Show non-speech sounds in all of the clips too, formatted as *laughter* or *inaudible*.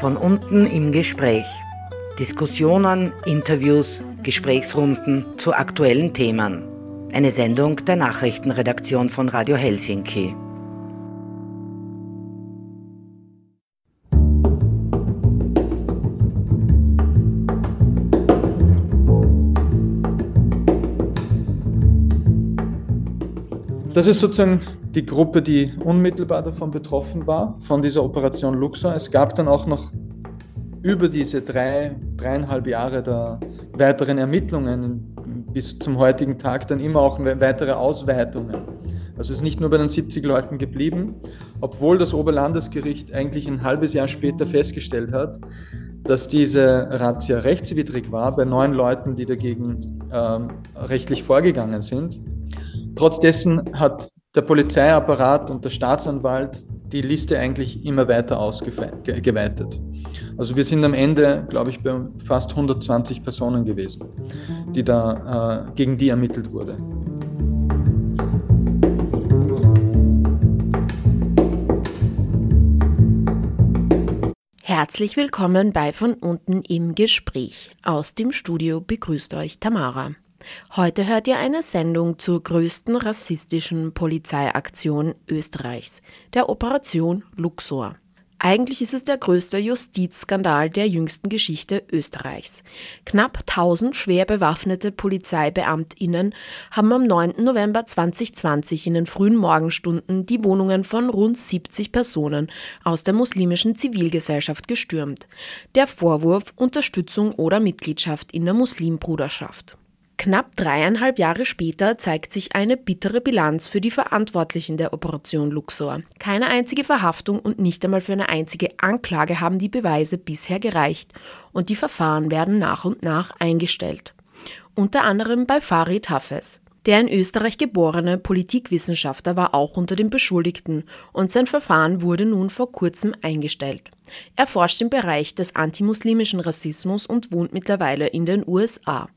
Von unten im Gespräch. Diskussionen, Interviews, Gesprächsrunden zu aktuellen Themen. Eine Sendung der Nachrichtenredaktion von Radio Helsinki. Das ist sozusagen die Gruppe, die unmittelbar davon betroffen war, von dieser Operation Luxor. Es gab dann auch noch über diese drei, dreieinhalb Jahre der weiteren Ermittlungen bis zum heutigen Tag dann immer auch weitere Ausweitungen. Also es ist nicht nur bei den 70 Leuten geblieben, obwohl das Oberlandesgericht eigentlich ein halbes Jahr später festgestellt hat, dass diese Razzia rechtswidrig war bei neun Leuten, die dagegen ähm, rechtlich vorgegangen sind. Trotz hat der Polizeiapparat und der Staatsanwalt die Liste eigentlich immer weiter ausgeweitet. Also wir sind am Ende, glaube ich, bei fast 120 Personen gewesen, die da, äh, gegen die ermittelt wurde. Herzlich willkommen bei Von unten im Gespräch. Aus dem Studio begrüßt euch Tamara. Heute hört ihr eine Sendung zur größten rassistischen Polizeiaktion Österreichs, der Operation Luxor. Eigentlich ist es der größte Justizskandal der jüngsten Geschichte Österreichs. Knapp 1000 schwer bewaffnete Polizeibeamtinnen haben am 9. November 2020 in den frühen Morgenstunden die Wohnungen von rund 70 Personen aus der muslimischen Zivilgesellschaft gestürmt. Der Vorwurf Unterstützung oder Mitgliedschaft in der Muslimbruderschaft. Knapp dreieinhalb Jahre später zeigt sich eine bittere Bilanz für die Verantwortlichen der Operation Luxor. Keine einzige Verhaftung und nicht einmal für eine einzige Anklage haben die Beweise bisher gereicht und die Verfahren werden nach und nach eingestellt. Unter anderem bei Farid Hafez. Der in Österreich geborene Politikwissenschaftler war auch unter den Beschuldigten und sein Verfahren wurde nun vor kurzem eingestellt. Er forscht im Bereich des antimuslimischen Rassismus und wohnt mittlerweile in den USA.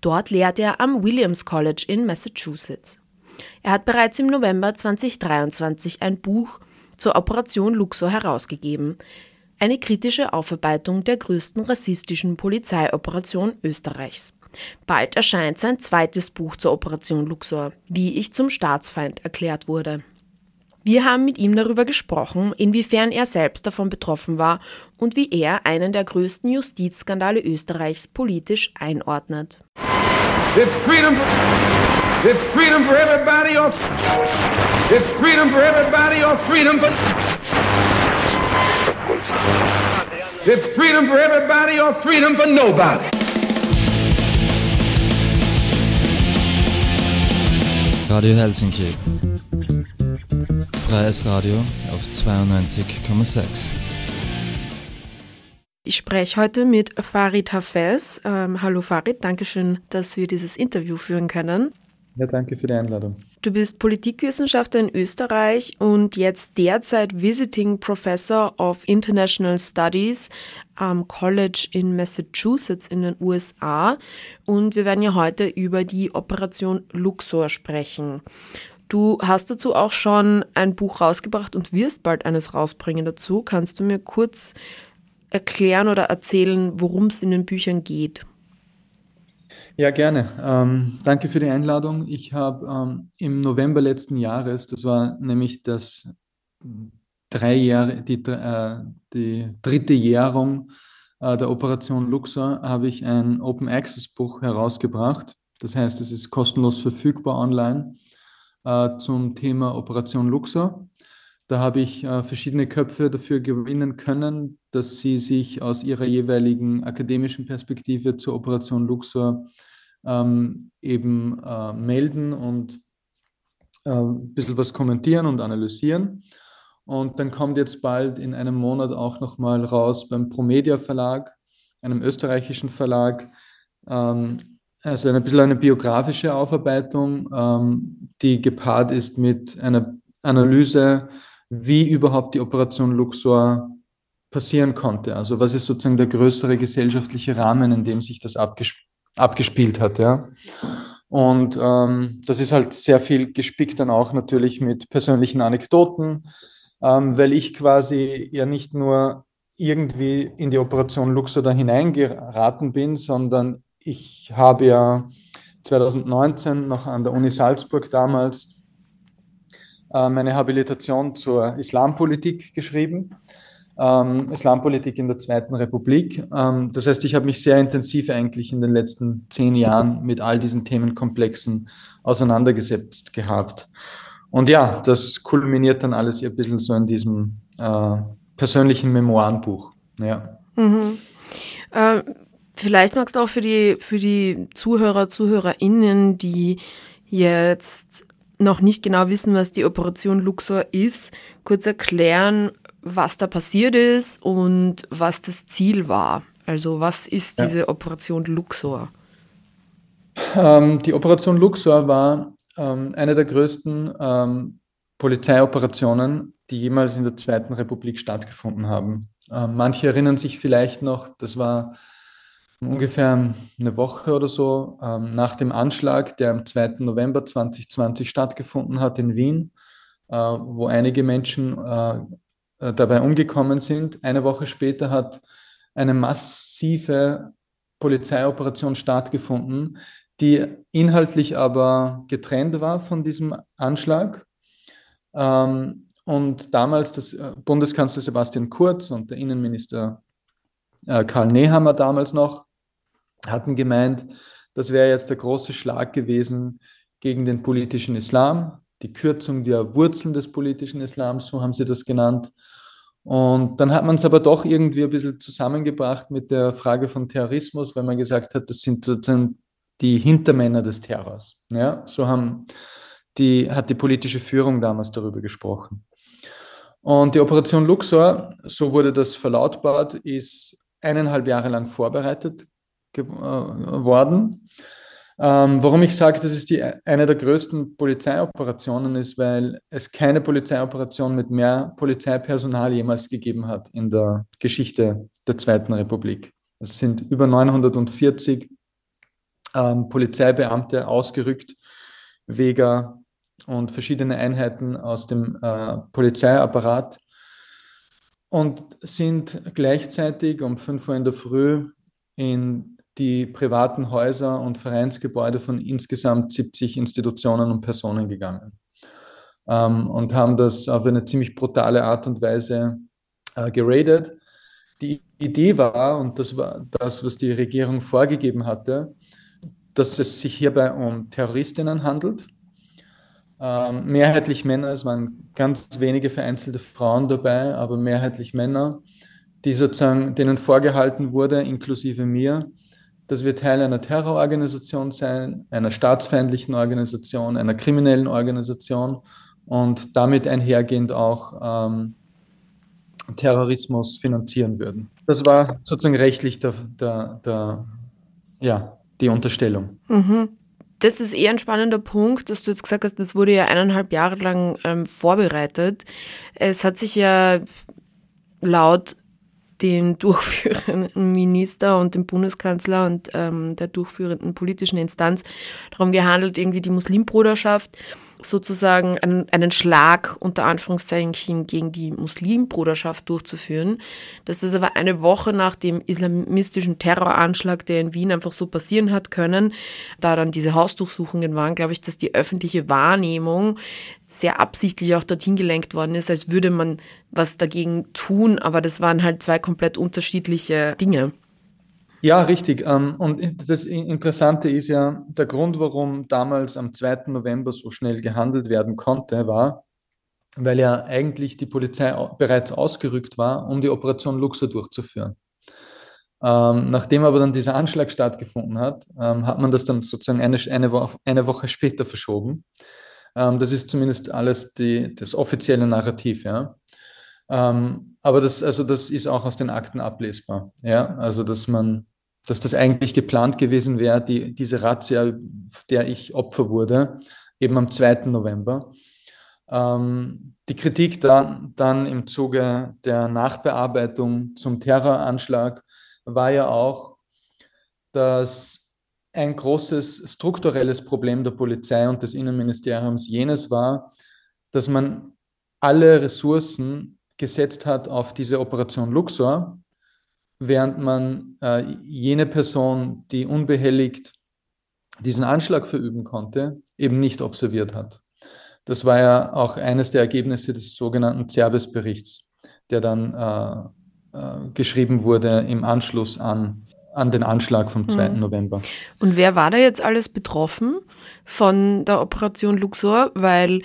Dort lehrt er am Williams College in Massachusetts. Er hat bereits im November 2023 ein Buch zur Operation Luxor herausgegeben, eine kritische Aufarbeitung der größten rassistischen Polizeioperation Österreichs. Bald erscheint sein zweites Buch zur Operation Luxor, wie ich zum Staatsfeind erklärt wurde. Wir haben mit ihm darüber gesprochen, inwiefern er selbst davon betroffen war und wie er einen der größten Justizskandale Österreichs politisch einordnet. This freedom, this freedom for everybody or this freedom for everybody or freedom for this freedom for everybody or freedom for nobody. Radio Helsinki. Freies Radio auf 92,6. Ich spreche heute mit Farid Hafez. Ähm, hallo Farid, danke schön, dass wir dieses Interview führen können. Ja, danke für die Einladung. Du bist Politikwissenschaftler in Österreich und jetzt derzeit Visiting Professor of International Studies am College in Massachusetts in den USA. Und wir werden ja heute über die Operation Luxor sprechen. Du hast dazu auch schon ein Buch rausgebracht und wirst bald eines rausbringen dazu. Kannst du mir kurz erklären oder erzählen, worum es in den Büchern geht? Ja, gerne. Ähm, danke für die Einladung. Ich habe ähm, im November letzten Jahres, das war nämlich das drei Jahre, die, äh, die dritte Jährung äh, der Operation Luxor, habe ich ein Open Access Buch herausgebracht. Das heißt, es ist kostenlos verfügbar online äh, zum Thema Operation Luxor. Da habe ich äh, verschiedene Köpfe dafür gewinnen können, dass sie sich aus ihrer jeweiligen akademischen Perspektive zur Operation Luxor ähm, eben äh, melden und äh, ein bisschen was kommentieren und analysieren. Und dann kommt jetzt bald in einem Monat auch nochmal raus beim Promedia Verlag, einem österreichischen Verlag, ähm, also ein bisschen eine biografische Aufarbeitung, ähm, die gepaart ist mit einer Analyse, wie überhaupt die Operation Luxor passieren konnte. Also was ist sozusagen der größere gesellschaftliche Rahmen, in dem sich das abgesp abgespielt hat, ja. Und ähm, das ist halt sehr viel gespickt dann auch natürlich mit persönlichen Anekdoten, ähm, weil ich quasi ja nicht nur irgendwie in die Operation Luxor da hineingeraten bin, sondern ich habe ja 2019 noch an der Uni Salzburg damals äh, meine Habilitation zur Islampolitik geschrieben. Ähm, Islampolitik in der Zweiten Republik. Ähm, das heißt, ich habe mich sehr intensiv eigentlich in den letzten zehn Jahren mit all diesen Themenkomplexen auseinandergesetzt gehabt. Und ja, das kulminiert dann alles ein bisschen so in diesem äh, persönlichen Memoirenbuch. Ja. Mhm. Äh, vielleicht magst du auch für die, für die Zuhörer, ZuhörerInnen, die jetzt noch nicht genau wissen, was die Operation Luxor ist, kurz erklären, was da passiert ist und was das Ziel war. Also was ist diese ja. Operation Luxor? Ähm, die Operation Luxor war ähm, eine der größten ähm, Polizeioperationen, die jemals in der Zweiten Republik stattgefunden haben. Ähm, manche erinnern sich vielleicht noch, das war ungefähr eine Woche oder so ähm, nach dem Anschlag, der am 2. November 2020 stattgefunden hat in Wien, äh, wo einige Menschen äh, äh, dabei umgekommen sind. Eine Woche später hat eine massive Polizeioperation stattgefunden, die inhaltlich aber getrennt war von diesem Anschlag. Ähm, und damals das äh, Bundeskanzler Sebastian Kurz und der Innenminister äh, Karl Nehammer damals noch hatten gemeint, das wäre jetzt der große Schlag gewesen gegen den politischen Islam, die Kürzung der Wurzeln des politischen Islams, so haben sie das genannt. Und dann hat man es aber doch irgendwie ein bisschen zusammengebracht mit der Frage von Terrorismus, weil man gesagt hat, das sind sozusagen die Hintermänner des Terrors. Ja, so haben die, hat die politische Führung damals darüber gesprochen. Und die Operation Luxor, so wurde das verlautbart, ist eineinhalb Jahre lang vorbereitet äh, worden. Ähm, warum ich sage, dass es die, eine der größten Polizeioperationen ist, weil es keine Polizeioperation mit mehr Polizeipersonal jemals gegeben hat in der Geschichte der Zweiten Republik. Es sind über 940 ähm, Polizeibeamte ausgerückt, Weger und verschiedene Einheiten aus dem äh, Polizeiapparat und sind gleichzeitig um 5 Uhr in der Früh in die privaten Häuser und Vereinsgebäude von insgesamt 70 Institutionen und Personen gegangen ähm, und haben das auf eine ziemlich brutale Art und Weise äh, geradet. Die Idee war, und das war das, was die Regierung vorgegeben hatte, dass es sich hierbei um Terroristinnen handelt. Ähm, mehrheitlich Männer, es waren ganz wenige vereinzelte Frauen dabei, aber mehrheitlich Männer, die sozusagen, denen vorgehalten wurde, inklusive mir, dass wir Teil einer Terrororganisation sein, einer staatsfeindlichen Organisation, einer kriminellen Organisation und damit einhergehend auch ähm, Terrorismus finanzieren würden. Das war sozusagen rechtlich der, der, der ja, die Unterstellung. Mhm. Das ist eher ein spannender Punkt, dass du jetzt gesagt hast, das wurde ja eineinhalb Jahre lang ähm, vorbereitet. Es hat sich ja laut den *laughs* durchführenden Minister und dem Bundeskanzler und ähm, der durchführenden politischen Instanz darum gehandelt, irgendwie die Muslimbruderschaft sozusagen einen, einen Schlag unter Anführungszeichen gegen die Muslimbruderschaft durchzuführen. Dass das aber eine Woche nach dem islamistischen Terroranschlag, der in Wien einfach so passieren hat können, da dann diese Hausdurchsuchungen waren, glaube ich, dass die öffentliche Wahrnehmung sehr absichtlich auch dorthin gelenkt worden ist, als würde man was dagegen tun, aber das waren halt zwei komplett unterschiedliche Dinge. Ja, richtig. Ähm, und das Interessante ist ja, der Grund, warum damals am 2. November so schnell gehandelt werden konnte, war, weil ja eigentlich die Polizei bereits ausgerückt war, um die Operation Luxor durchzuführen. Ähm, nachdem aber dann dieser Anschlag stattgefunden hat, ähm, hat man das dann sozusagen eine, eine, Woche, später verschoben. Das ist zumindest alles die, das offizielle Narrativ, ja. Ähm, aber das, also das ist auch aus den Akten ablesbar. Ja? Also, dass man, dass das eigentlich geplant gewesen wäre, die, diese Razzia, der ich Opfer wurde, eben am 2. November. Ähm, die Kritik dann, dann im Zuge der Nachbearbeitung zum Terroranschlag war ja auch, dass ein großes strukturelles Problem der Polizei und des Innenministeriums jenes war, dass man alle Ressourcen gesetzt hat auf diese Operation Luxor, während man äh, jene Person, die unbehelligt diesen Anschlag verüben konnte, eben nicht observiert hat. Das war ja auch eines der Ergebnisse des sogenannten Zerbes-Berichts, der dann äh, äh, geschrieben wurde im Anschluss an, an den Anschlag vom 2. Mhm. November. Und wer war da jetzt alles betroffen von der Operation Luxor? Weil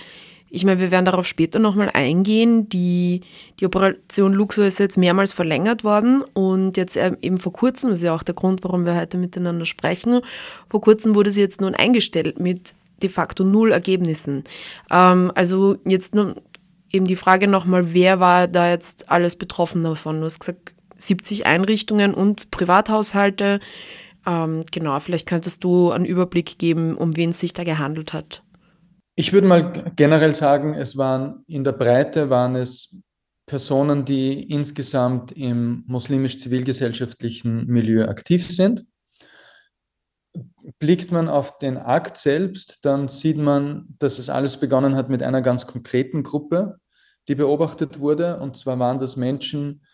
ich meine, wir werden darauf später nochmal eingehen. Die, die Operation Luxor ist jetzt mehrmals verlängert worden und jetzt eben vor kurzem, das ist ja auch der Grund, warum wir heute miteinander sprechen, vor kurzem wurde sie jetzt nun eingestellt mit de facto null Ergebnissen. Ähm, also jetzt eben die Frage nochmal, wer war da jetzt alles betroffen davon? Du hast gesagt, 70 Einrichtungen und Privathaushalte. Ähm, genau, vielleicht könntest du einen Überblick geben, um wen es sich da gehandelt hat. Ich würde mal generell sagen, es waren in der Breite waren es Personen, die insgesamt im muslimisch-zivilgesellschaftlichen Milieu aktiv sind. Blickt man auf den Akt selbst, dann sieht man, dass es alles begonnen hat mit einer ganz konkreten Gruppe, die beobachtet wurde. Und zwar waren das Menschen,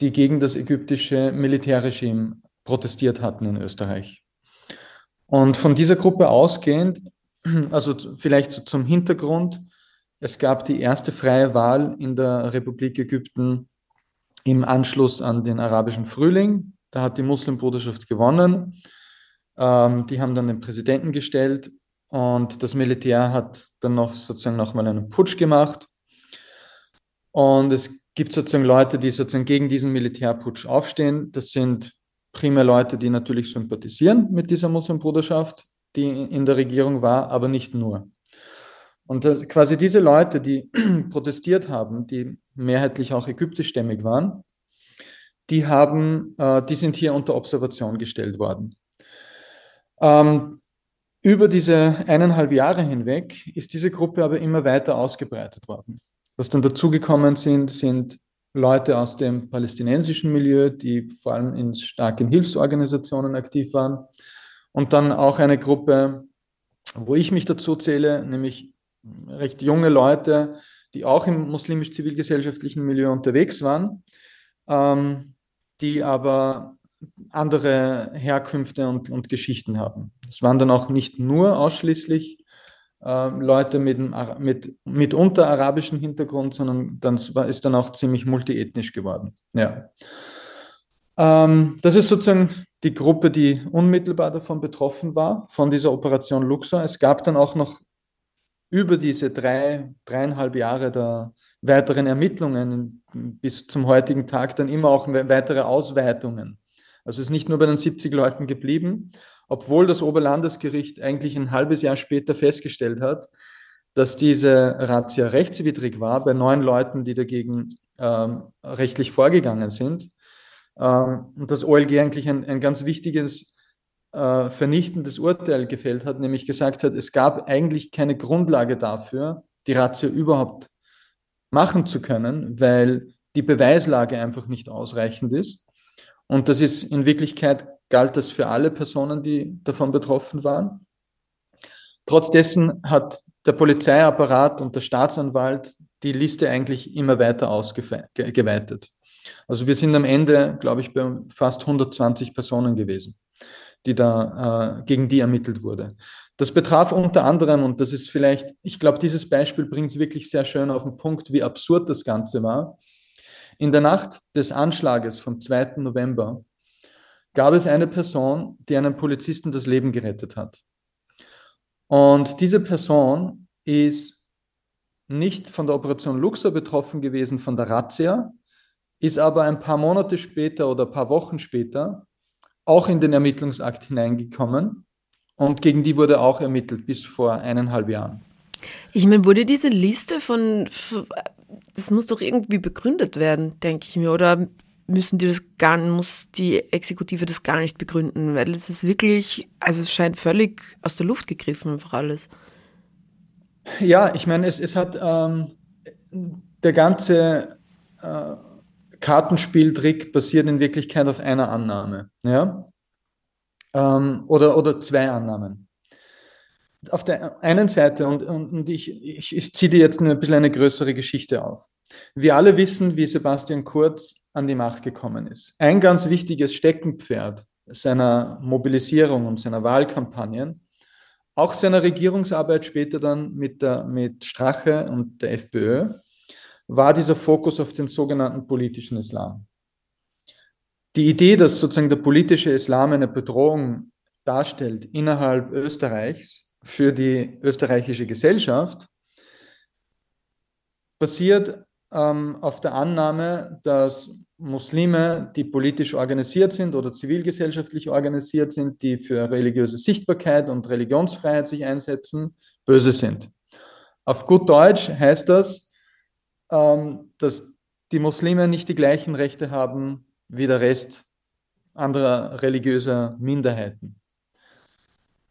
die gegen das ägyptische Militärregime protestiert hatten in Österreich. Und von dieser Gruppe ausgehend *clears throat* also vielleicht zum Hintergrund. Es gab die erste freie Wahl in der Republik Ägypten im Anschluss an den arabischen Frühling. Da hat die Muslimbruderschaft gewonnen. Ähm, die haben dann den Präsidenten gestellt und das Militär hat dann noch sozusagen nochmal einen Putsch gemacht. Und es gibt sozusagen Leute, die sozusagen gegen diesen Militärputsch aufstehen. Das sind primär Leute, die natürlich sympathisieren mit dieser Muslimbruderschaft die in der Regierung war, aber nicht nur. Und quasi diese Leute, die *clears throat* protestiert haben, die mehrheitlich auch ägyptischstämmig waren, die, haben, äh, die sind hier unter Observation gestellt worden. Ähm, über diese eineinhalb Jahre hinweg ist diese Gruppe aber immer weiter ausgebreitet worden. Was dann dazugekommen sind, sind Leute aus dem palästinensischen Milieu, die vor allem in starken Hilfsorganisationen aktiv waren, und dann auch eine Gruppe, wo ich mich dazu zähle, nämlich recht junge Leute, die auch im muslimisch-zivilgesellschaftlichen Milieu unterwegs waren, ähm, die aber andere Herkünfte und, und Geschichten haben. Es waren dann auch nicht nur ausschließlich äh, Leute mit, mit mitunter arabischem Hintergrund, sondern dann ist dann auch ziemlich multiethnisch geworden. Ja. Ähm, das ist sozusagen die Gruppe, die unmittelbar davon betroffen war, von dieser Operation Luxor. Es gab dann auch noch über diese drei, dreieinhalb Jahre der weiteren Ermittlungen bis zum heutigen Tag dann immer auch weitere Ausweitungen. Also es ist nicht nur bei den 70 Leuten geblieben, obwohl das Oberlandesgericht eigentlich ein halbes Jahr später festgestellt hat, dass diese Razzia rechtswidrig war bei neun Leuten, die dagegen ähm, rechtlich vorgegangen sind. Ähm, und das OLG eigentlich ein, ein ganz wichtiges äh, vernichtendes Urteil gefällt hat, nämlich gesagt hat, es gab eigentlich keine Grundlage dafür, die Ratio überhaupt machen zu können, weil die Beweislage einfach nicht ausreichend ist. Und das ist in Wirklichkeit galt das für alle Personen, die davon betroffen waren. Trotz hat der Polizeiapparat und der Staatsanwalt die Liste eigentlich immer weiter ausgeweitet. Also wir sind am Ende, glaube ich, bei fast 120 Personen gewesen, die da, äh, gegen die ermittelt wurde. Das betraf unter anderem, und das ist vielleicht, ich glaube, dieses Beispiel bringt es wirklich sehr schön auf den Punkt, wie absurd das Ganze war. In der Nacht des Anschlages vom 2. November gab es eine Person, die einem Polizisten das Leben gerettet hat. Und diese Person ist nicht von der Operation Luxor betroffen gewesen, von der Razzia, ist aber ein paar Monate später oder ein paar Wochen später auch in den Ermittlungsakt hineingekommen und gegen die wurde auch ermittelt bis vor eineinhalb Jahren. Ich meine, wurde diese Liste von, das muss doch irgendwie begründet werden, denke ich mir, oder müssen die das gar, muss die Exekutive das gar nicht begründen, weil es ist wirklich, also es scheint völlig aus der Luft gegriffen einfach alles. Ja, ich meine, es, es hat ähm, der ganze äh, Kartenspieltrick basiert in Wirklichkeit auf einer Annahme. Ja? Ähm, oder, oder zwei Annahmen. Auf der einen Seite, und, und, ich, ich, ich ziehe dir jetzt ein bisschen eine größere Geschichte auf. Wir alle wissen, wie Sebastian Kurz an die Macht gekommen ist. Ein ganz wichtiges Steckenpferd seiner Mobilisierung und seiner Wahlkampagnen, auch seiner Regierungsarbeit später dann mit, der, mit Strache und der FPÖ, war dieser Fokus auf den sogenannten politischen Islam. Die Idee, dass sozusagen der politische Islam eine Bedrohung darstellt innerhalb Österreichs für die österreichische Gesellschaft, basiert ähm, auf der Annahme, dass Muslime, die politisch organisiert sind oder zivilgesellschaftlich organisiert sind, die für religiöse Sichtbarkeit und Religionsfreiheit sich einsetzen, böse sind. Auf gut Deutsch heißt das, ähm, dass die Muslime nicht die gleichen Rechte haben wie der Rest anderer religiöser Minderheiten.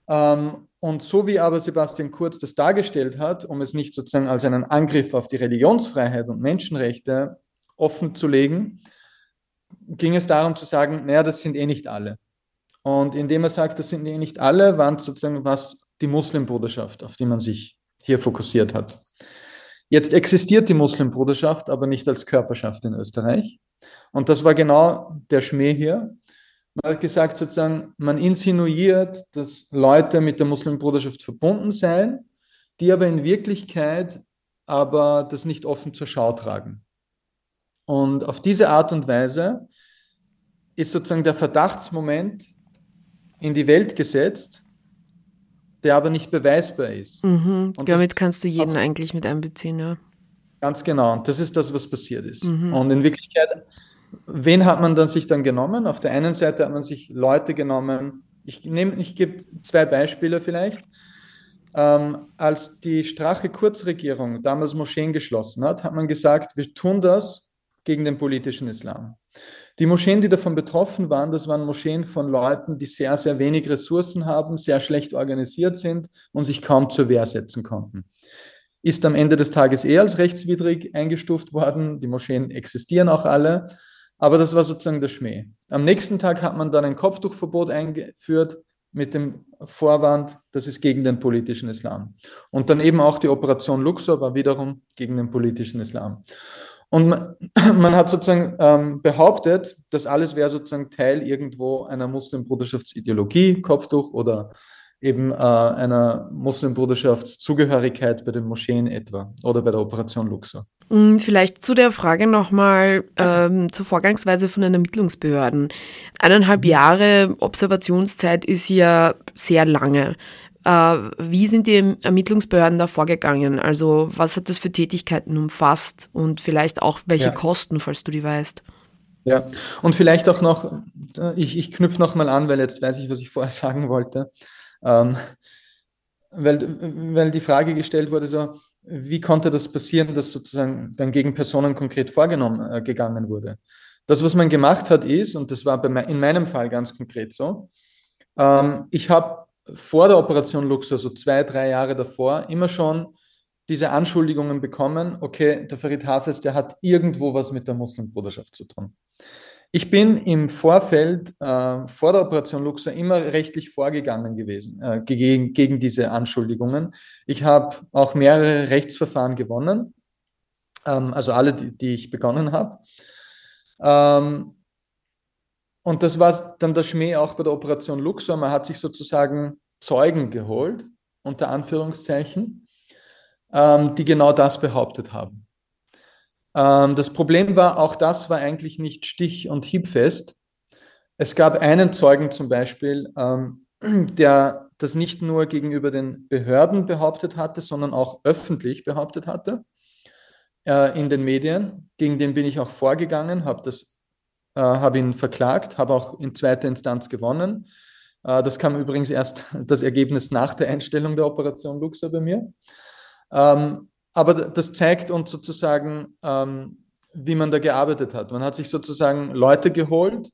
Ähm, und so wie aber Sebastian Kurz das dargestellt hat, um es nicht sozusagen als einen Angriff auf die Religionsfreiheit und Menschenrechte offen zu legen, ging es darum zu sagen, naja, das sind eh nicht alle. Und indem er sagt, das sind eh nicht alle, waren sozusagen was die Muslimbruderschaft, auf die man sich hier fokussiert hat. Jetzt existiert die Muslimbruderschaft aber nicht als Körperschaft in Österreich. Und das war genau der Schmäh hier. Man hat gesagt, sozusagen, man insinuiert, dass Leute mit der Muslimbruderschaft verbunden seien, die aber in Wirklichkeit aber das nicht offen zur Schau tragen. Und auf diese Art und Weise ist sozusagen der Verdachtsmoment in die Welt gesetzt, der aber nicht beweisbar ist. Mhm. Damit kannst du jeden eigentlich mit einbeziehen, ja. Ganz genau. Und das ist das, was passiert ist. Mhm. Und in Wirklichkeit, wen hat man dann sich dann genommen? Auf der einen Seite hat man sich Leute genommen. Ich nehme, ich gebe zwei Beispiele vielleicht. Ähm, als die Strache-Kurzregierung damals Moscheen geschlossen hat, hat man gesagt, wir tun das gegen den politischen Islam. Die Moscheen, die davon betroffen waren, das waren Moscheen von Leuten, die sehr, sehr wenig Ressourcen haben, sehr schlecht organisiert sind und sich kaum zur Wehr setzen konnten. Ist am Ende des Tages eher als rechtswidrig eingestuft worden. Die Moscheen existieren auch alle. Aber das war sozusagen der Schmäh. Am nächsten Tag hat man dann ein Kopftuchverbot eingeführt mit dem Vorwand, das ist gegen den politischen Islam. Und dann eben auch die Operation Luxor war wiederum gegen den politischen Islam. Und man, *clears throat* man hat sozusagen ähm, behauptet, das alles wäre sozusagen Teil irgendwo einer Muslimbruderschaftsideologie, Kopftuch oder eben äh, einer Muslimbruderschaftszugehörigkeit bei den Moscheen etwa oder bei der Operation Luxor. Mm, vielleicht zu der Frage nochmal ähm, zur Vorgangsweise von den Ermittlungsbehörden. Eineinhalb mhm. Jahre Observationszeit ist ja sehr lange. Äh, wie sind die Ermittlungsbehörden da vorgegangen? Also was hat das für Tätigkeiten umfasst und vielleicht auch welche ja. Kosten, falls du die weißt? Ja, und vielleicht auch noch, ich, ich knüpfe nochmal an, weil jetzt weiß ich, was ich vorher *laughs* sagen wollte. Ähm, weil, weil die Frage gestellt wurde, so, wie konnte das passieren, dass sozusagen dann gegen Personen konkret vorgenommen äh, gegangen wurde? Das, was man gemacht hat, ist, und das war bei, in meinem Fall ganz konkret so, ähm, ich habe vor der Operation Luxor, so zwei, drei Jahre davor, immer schon diese Anschuldigungen bekommen, okay, der Farid Hafez, der hat irgendwo was mit der Muslimbruderschaft zu tun. Ich bin im Vorfeld, äh, vor der Operation Luxor, immer rechtlich vorgegangen gewesen äh, gegen, gegen diese Anschuldigungen. Ich habe auch mehrere Rechtsverfahren gewonnen, ähm, also alle, die, die ich begonnen habe. Ähm, und das war dann der Schmäh auch bei der Operation Luxor. Man hat sich sozusagen Zeugen geholt, unter Anführungszeichen, ähm, die genau das behauptet haben. Ähm, das Problem war, auch das war eigentlich nicht stich- und hiebfest. Es gab einen Zeugen zum Beispiel, ähm, *clears throat* der das nicht nur gegenüber den Behörden behauptet hatte, sondern auch öffentlich behauptet hatte äh, in den Medien. Gegen den bin ich auch vorgegangen, habe das äh, habe ihn verklagt, habe auch in zweiter Instanz gewonnen. Äh, das kam übrigens erst *laughs* das Ergebnis nach der Einstellung der Operation Luxor bei mir. Ähm, aber das zeigt uns sozusagen, ähm, wie man da gearbeitet hat. Man hat sich sozusagen Leute geholt,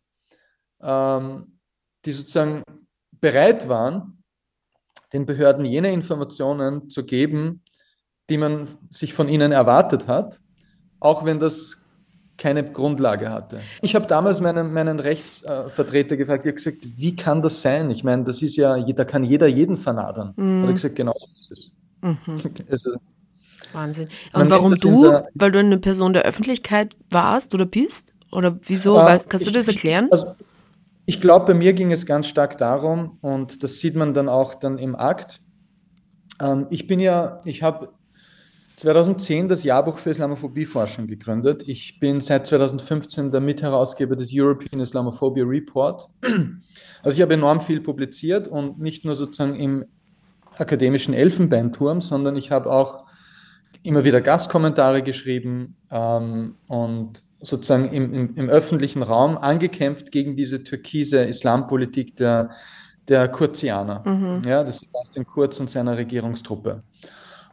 ähm, die sozusagen bereit waren, den Behörden jene Informationen zu geben, die man sich von ihnen erwartet hat, auch wenn das keine Grundlage hatte. Ich habe damals meinen, meinen Rechtsvertreter gefragt, ich habe gesagt, wie kann das sein? Ich meine, das ist ja, da kann jeder jeden vernadern. Mhm. Hat er gesagt, genau so ist es. Mhm. *laughs* ist, Wahnsinn. Und warum du? Weil du eine Person der Öffentlichkeit warst oder bist? Oder wieso? Äh, Kannst du das erklären? Also, ich glaube, bei mir ging es ganz stark darum, und das sieht man dann auch dann im Akt. Ähm, ich bin ja, ich habe 2010 das Jahrbuch für Islamophobiefforschung gegründet. Ich bin seit 2015 der Mitherausgeber des European Islamophobia Report. Also ich habe enorm viel publiziert und nicht nur sozusagen im akademischen Elfenbeinturm, sondern ich habe auch immer wieder Gastkommentare geschrieben ähm, und sozusagen im, im, im, öffentlichen Raum angekämpft gegen diese türkise Islampolitik der, der Kurzianer. Mhm. Ja, das ist Sebastian Kurz und seiner Regierungstruppe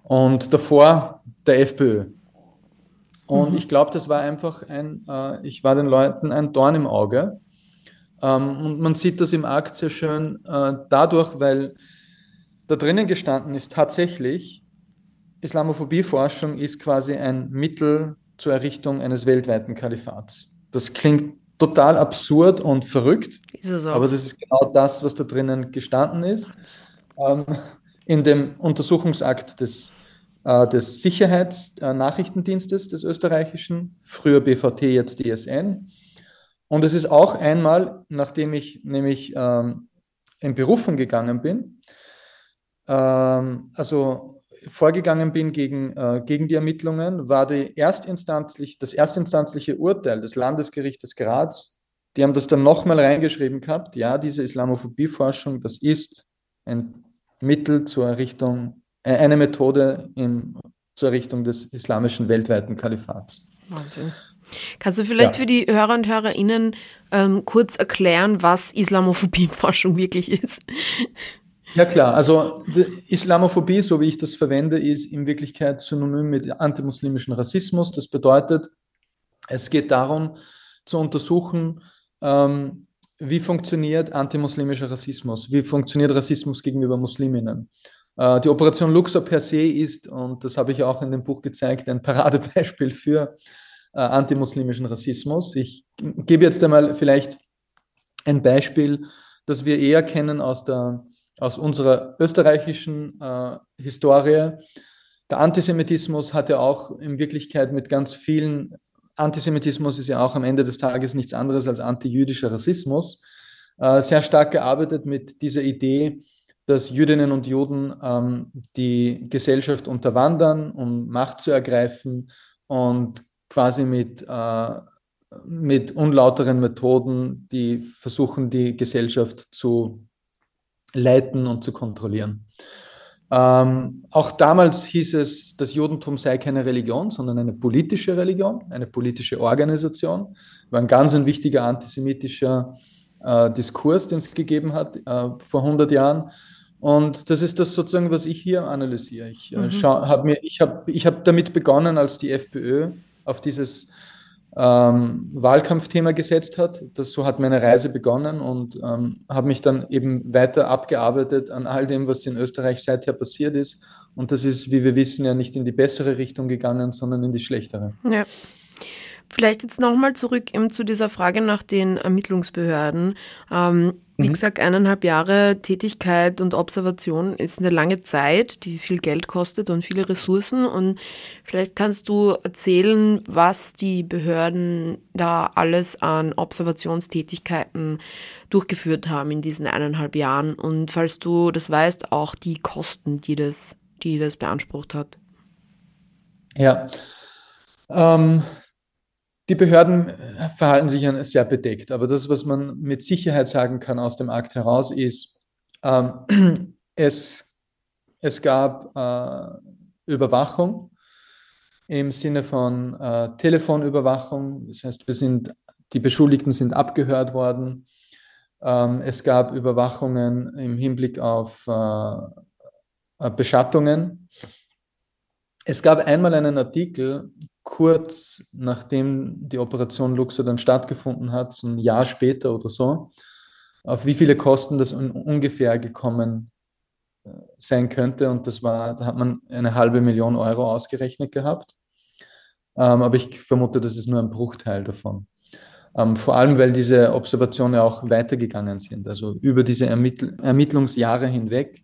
und davor der FPÖ. Und mhm. ich glaube, das war einfach ein, äh, ich war den Leuten ein Dorn im Auge. Ähm, und man sieht das im Akt sehr schön äh, dadurch, weil da drinnen gestanden ist tatsächlich, Islamophobiefforschung ist quasi ein Mittel zur Errichtung eines weltweiten Kalifats. Das klingt total absurd und verrückt, aber das ist genau das, was da drinnen gestanden ist. Ähm, in dem Untersuchungsakt des, äh, des Sicherheitsnachrichtendienstes des österreichischen, früher BVT, jetzt DSN. Und es ist auch einmal, nachdem ich nämlich ähm, in Berufung gegangen bin, ähm, also vorgegangen bin gegen, äh, gegen die Ermittlungen, war die erstinstanzlich, das erstinstanzliche Urteil des Landesgerichtes Graz, die haben das dann nochmal reingeschrieben gehabt, ja, diese Islamophobieforschung, das ist ein Mittel zur Errichtung, äh, eine Methode im, zur Errichtung des islamischen weltweiten Kalifats. Wahnsinn. Kannst du vielleicht ja. für die Hörer und Hörerinnen ähm, kurz erklären, was Islamophobieforschung *laughs* wirklich ist? Ja klar, also Islamophobie, so wie ich das verwende, ist in Wirklichkeit synonym mit antimuslimischen Rassismus. Das bedeutet, es geht darum zu untersuchen, ähm, wie funktioniert antimuslimischer Rassismus? Wie funktioniert Rassismus gegenüber Musliminnen? Äh, die Operation Luxor per se ist, und das habe ich auch in dem Buch gezeigt, ein Paradebeispiel für äh, antimuslimischen Rassismus. Ich gebe jetzt einmal vielleicht ein Beispiel, das wir eher kennen aus, der, aus unserer österreichischen äh, Historie. Der Antisemitismus hat ja auch in Wirklichkeit mit ganz vielen Antisemitismus ist ja auch am Ende des Tages nichts anderes als antijüdischer Rassismus. Äh, sehr stark gearbeitet mit dieser Idee, dass Jüdinnen und Juden ähm, die Gesellschaft unterwandern, um Macht zu ergreifen und quasi mit, äh, mit unlauteren Methoden, die versuchen, die Gesellschaft zu leiten und zu kontrollieren. Ähm, auch damals hieß es, das Judentum sei keine Religion, sondern eine politische Religion, eine politische Organisation. War ein ganz ein wichtiger antisemitischer äh, Diskurs, den es gegeben hat äh, vor 100 Jahren. Und das ist das sozusagen, was ich hier analysiere. Ich äh, mhm. habe ich habe ich hab damit begonnen, als die FPÖ auf dieses ähm, Wahlkampfthema gesetzt hat. Das, so hat meine Reise begonnen und ähm, habe mich dann eben weiter abgearbeitet an all dem, was in Österreich seither passiert ist. Und das ist, wie wir wissen, ja nicht in die bessere Richtung gegangen, sondern in die schlechtere. Ja. Vielleicht jetzt nochmal zurück eben zu dieser Frage nach den Ermittlungsbehörden. Ähm, wie mhm. gesagt, eineinhalb Jahre Tätigkeit und Observation ist eine lange Zeit, die viel Geld kostet und viele Ressourcen. Und vielleicht kannst du erzählen, was die Behörden da alles an Observationstätigkeiten durchgeführt haben in diesen eineinhalb Jahren. Und falls du das weißt, auch die Kosten, die das, die das beansprucht hat. Ja. Ähm, die Behörden äh, verhalten sich sehr bedeckt, aber das, was man mit Sicherheit sagen kann aus dem Akt heraus, ist, ähm, *clears throat* es, es gab äh, Überwachung im Sinne von äh, Telefonüberwachung. Das heißt, wir sind, die Beschuldigten sind abgehört worden. Ähm, es gab Überwachungen im Hinblick auf äh, Beschattungen. Es gab einmal einen Artikel, kurz nachdem die Operation Luxor dann stattgefunden hat, so ein Jahr später oder so, auf wie viele Kosten das ungefähr gekommen sein könnte. Und das war, da hat man eine halbe Million Euro ausgerechnet gehabt. Ähm, aber ich vermute, das ist nur ein Bruchteil davon. Ähm, vor allem, weil diese Observationen auch weitergegangen sind. Also über diese Ermittl Ermittlungsjahre hinweg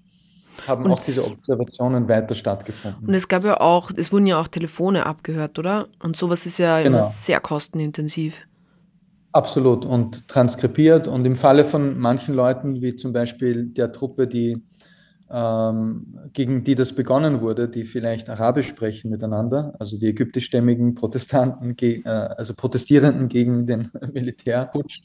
haben und auch diese Observationen weiter stattgefunden. Und es gab ja auch, es wurden ja auch Telefone abgehört, oder? Und sowas ist ja genau. immer sehr kostenintensiv. Absolut und transkribiert. Und im Falle von manchen Leuten, wie zum Beispiel der Truppe, die ähm, gegen die das begonnen wurde, die vielleicht Arabisch sprechen miteinander, also die ägyptischstämmigen Protestanten, äh, also Protestierenden gegen den *laughs* Militärputsch,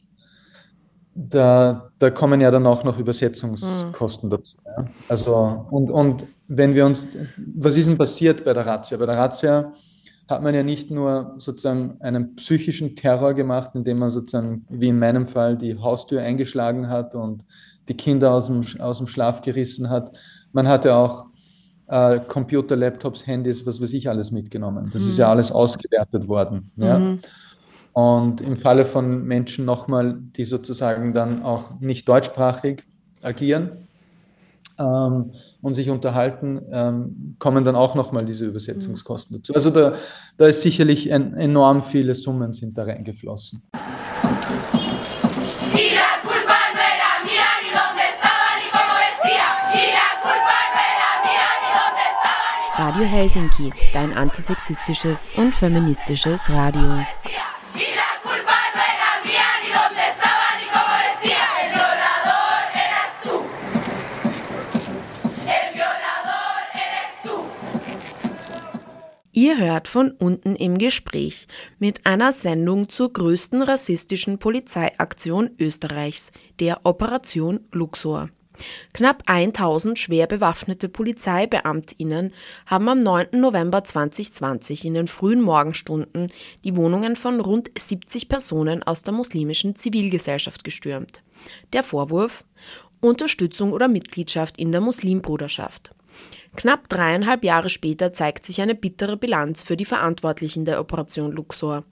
da, da kommen ja dann auch noch Übersetzungskosten mhm. dazu. Ja. Also, und, und wenn wir uns, was ist denn passiert bei der Razzia? Bei der Razzia hat man ja nicht nur sozusagen einen psychischen Terror gemacht, indem man sozusagen, wie in meinem Fall, die Haustür eingeschlagen hat und die Kinder aus dem, aus dem Schlaf gerissen hat. Man hatte auch äh, Computer, Laptops, Handys, was weiß ich alles mitgenommen. Das mhm. ist ja alles ausgewertet worden. Ja? Mhm. Und im Falle von Menschen nochmal, die sozusagen dann auch nicht deutschsprachig agieren ähm, und sich unterhalten, ähm, kommen dann auch nochmal diese Übersetzungskosten dazu. Also da, da ist sicherlich ein, enorm viele Summen sind da reingeflossen. Radio Helsinki, dein antisexistisches und feministisches Radio. Ihr hört von unten im Gespräch mit einer Sendung zur größten rassistischen Polizeiaktion Österreichs, der Operation Luxor. Knapp 1000 schwer bewaffnete Polizeibeamtinnen haben am 9. November 2020 in den frühen Morgenstunden die Wohnungen von rund 70 Personen aus der muslimischen Zivilgesellschaft gestürmt. Der Vorwurf Unterstützung oder Mitgliedschaft in der Muslimbruderschaft. Knapp dreieinhalb Jahre später zeigt sich eine bittere Bilanz für die Verantwortlichen der Operation Luxor.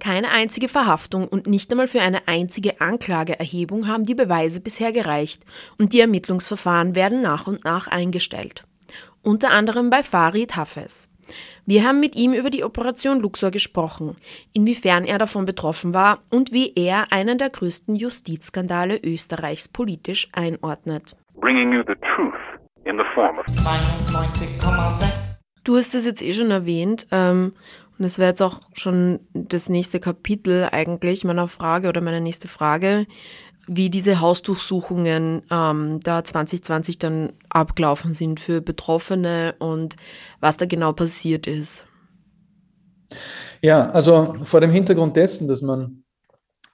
Keine einzige Verhaftung und nicht einmal für eine einzige Anklageerhebung haben die Beweise bisher gereicht und die Ermittlungsverfahren werden nach und nach eingestellt. Unter anderem bei Farid Hafez. Wir haben mit ihm über die Operation Luxor gesprochen, inwiefern er davon betroffen war und wie er einen der größten Justizskandale Österreichs politisch einordnet. Bringing you the truth in the form of Du hast es jetzt eh schon erwähnt, ähm, und das wäre jetzt auch schon das nächste Kapitel eigentlich meiner Frage oder meine nächste Frage, wie diese Hausdurchsuchungen ähm, da 2020 dann abgelaufen sind für Betroffene und was da genau passiert ist. Ja, also vor dem Hintergrund dessen, dass man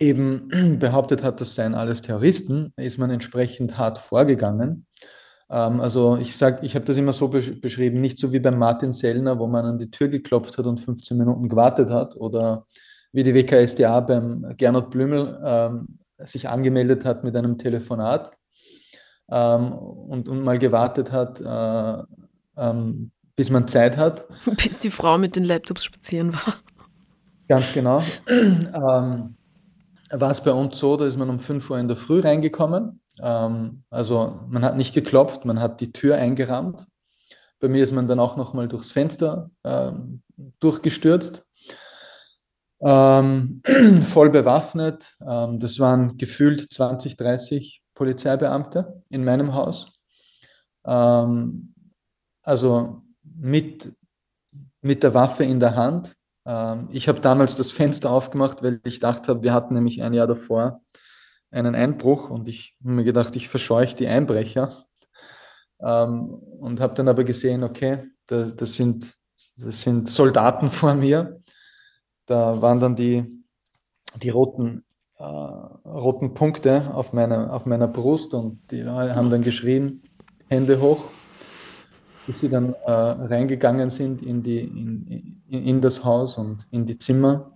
eben *clears throat* behauptet hat, das seien alles Terroristen, ist man entsprechend hart vorgegangen. Ähm, also ich sage, ich habe das immer so beschrieben, nicht so wie beim Martin Sellner, wo man an die Tür geklopft hat und 15 Minuten gewartet hat oder wie die WKSDA beim Gernot Blümel ähm, sich angemeldet hat mit einem Telefonat ähm, und, und mal gewartet hat, äh, ähm, bis man Zeit hat. *laughs* Bis die Frau mit den Laptops spazieren war. Ganz genau. *clears throat* ähm, war es bei uns so, da ist man um 5 Uhr in der Früh reingekommen ähm, also man hat nicht geklopft, man hat die Tür eingerammt. Bei mir ist man dann auch noch mal durchs Fenster ähm, durchgestürzt. Ähm, *clears throat* voll bewaffnet. Ähm, das waren gefühlt 20, 30 Polizeibeamte in meinem Haus. Ähm, also mit, mit der Waffe in der Hand. Ähm, ich habe damals das Fenster aufgemacht, weil ich dachte, wir hatten nämlich ein Jahr davor einen Einbruch und ich habe mir gedacht, ich verscheuche die Einbrecher. Ähm, und habe dann aber gesehen, okay, da, das, sind, das sind Soldaten vor mir. Da waren dann die, die roten, äh, roten Punkte auf meiner, auf meiner Brust und die haben dann geschrien, Hände hoch, bis sie dann äh, reingegangen sind in, die, in, in, in das Haus und in die Zimmer.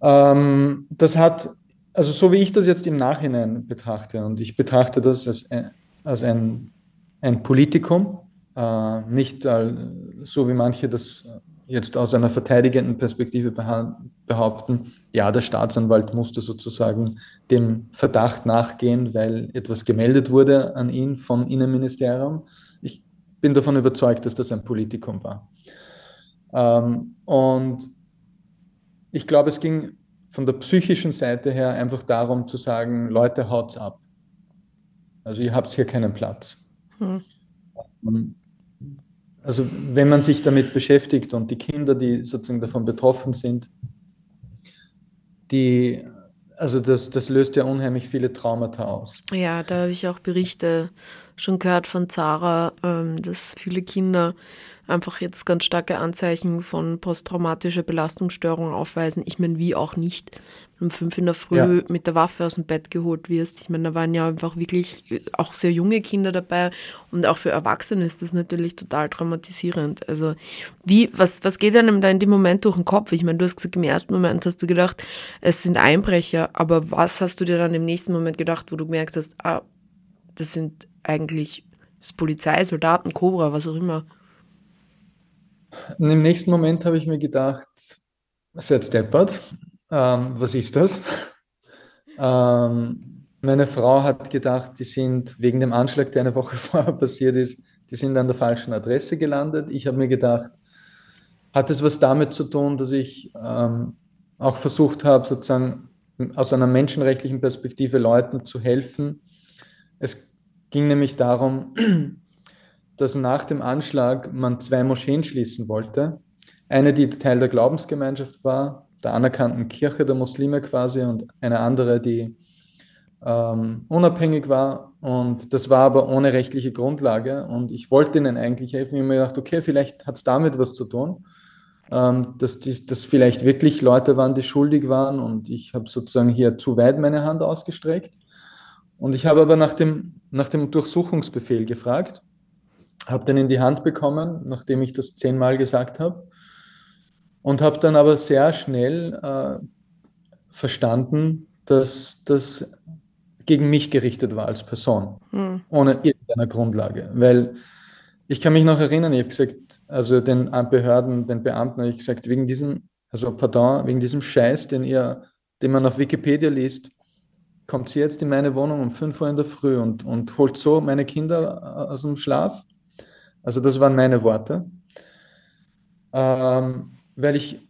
Ähm, das hat also so wie ich das jetzt im Nachhinein betrachte, und ich betrachte das als, als ein, ein Politikum, äh, nicht äh, so wie manche das jetzt aus einer verteidigenden Perspektive behaupten, ja, der Staatsanwalt musste sozusagen dem Verdacht nachgehen, weil etwas gemeldet wurde an ihn vom Innenministerium. Ich bin davon überzeugt, dass das ein Politikum war. Ähm, und ich glaube, es ging von der psychischen Seite her einfach darum zu sagen, Leute, haut's ab. Also ihr habt hier keinen Platz. Hm. Also wenn man sich damit beschäftigt und die Kinder, die sozusagen davon betroffen sind, die, also das, das löst ja unheimlich viele Traumata aus. Ja, da habe ich auch Berichte schon gehört von Zara, ähm, dass viele Kinder einfach jetzt ganz starke Anzeichen von posttraumatischer Belastungsstörung aufweisen. Ich meine, wie auch nicht. Um fünf in der Früh ja. mit der Waffe aus dem Bett geholt wirst. Ich meine, da waren ja einfach wirklich auch sehr junge Kinder dabei und auch für Erwachsene ist das natürlich total traumatisierend. Also wie, was, was geht einem da in dem Moment durch den Kopf? Ich meine, du hast gesagt, im ersten Moment hast du gedacht, es sind Einbrecher, aber was hast du dir dann im nächsten Moment gedacht, wo du gemerkt hast, ah, das sind eigentlich das Polizei, Soldaten, Cobra, was auch immer? Und Im nächsten Moment habe ich mir gedacht, seid deppert, ähm, was ist das? Ähm, meine Frau hat gedacht, die sind wegen dem Anschlag, der eine Woche *laughs* vorher passiert ist, die sind an der falschen Adresse gelandet. Ich habe mir gedacht, hat es was damit zu tun, dass ich ähm, auch versucht habe, sozusagen aus einer menschenrechtlichen Perspektive Leuten zu helfen. Es ging nämlich darum, dass nach dem Anschlag man zwei Moscheen schließen wollte. Eine, die Teil der Glaubensgemeinschaft war, der anerkannten Kirche der Muslime quasi, und eine andere, die ähm, unabhängig war. Und das war aber ohne rechtliche Grundlage. Und ich wollte ihnen eigentlich helfen. Ich habe mir gedacht, okay, vielleicht hat es damit was zu tun, ähm, dass, dass vielleicht wirklich Leute waren, die schuldig waren. Und ich habe sozusagen hier zu weit meine Hand ausgestreckt. Und ich habe aber nach dem, nach dem Durchsuchungsbefehl gefragt habe den in die Hand bekommen, nachdem ich das zehnmal gesagt habe. Und habe dann aber sehr schnell äh, verstanden, dass das gegen mich gerichtet war als Person, hm. ohne irgendeine Grundlage. Weil ich kann mich noch erinnern, ich habe gesagt, also den Behörden, den Beamten habe ich gesagt, wegen diesem, also pardon, wegen diesem Scheiß, den ihr, den man auf Wikipedia liest, kommt sie jetzt in meine Wohnung um 5 Uhr in der Früh und, und holt so meine Kinder äh, aus dem Schlaf also das waren meine Worte. Ähm, weil ich,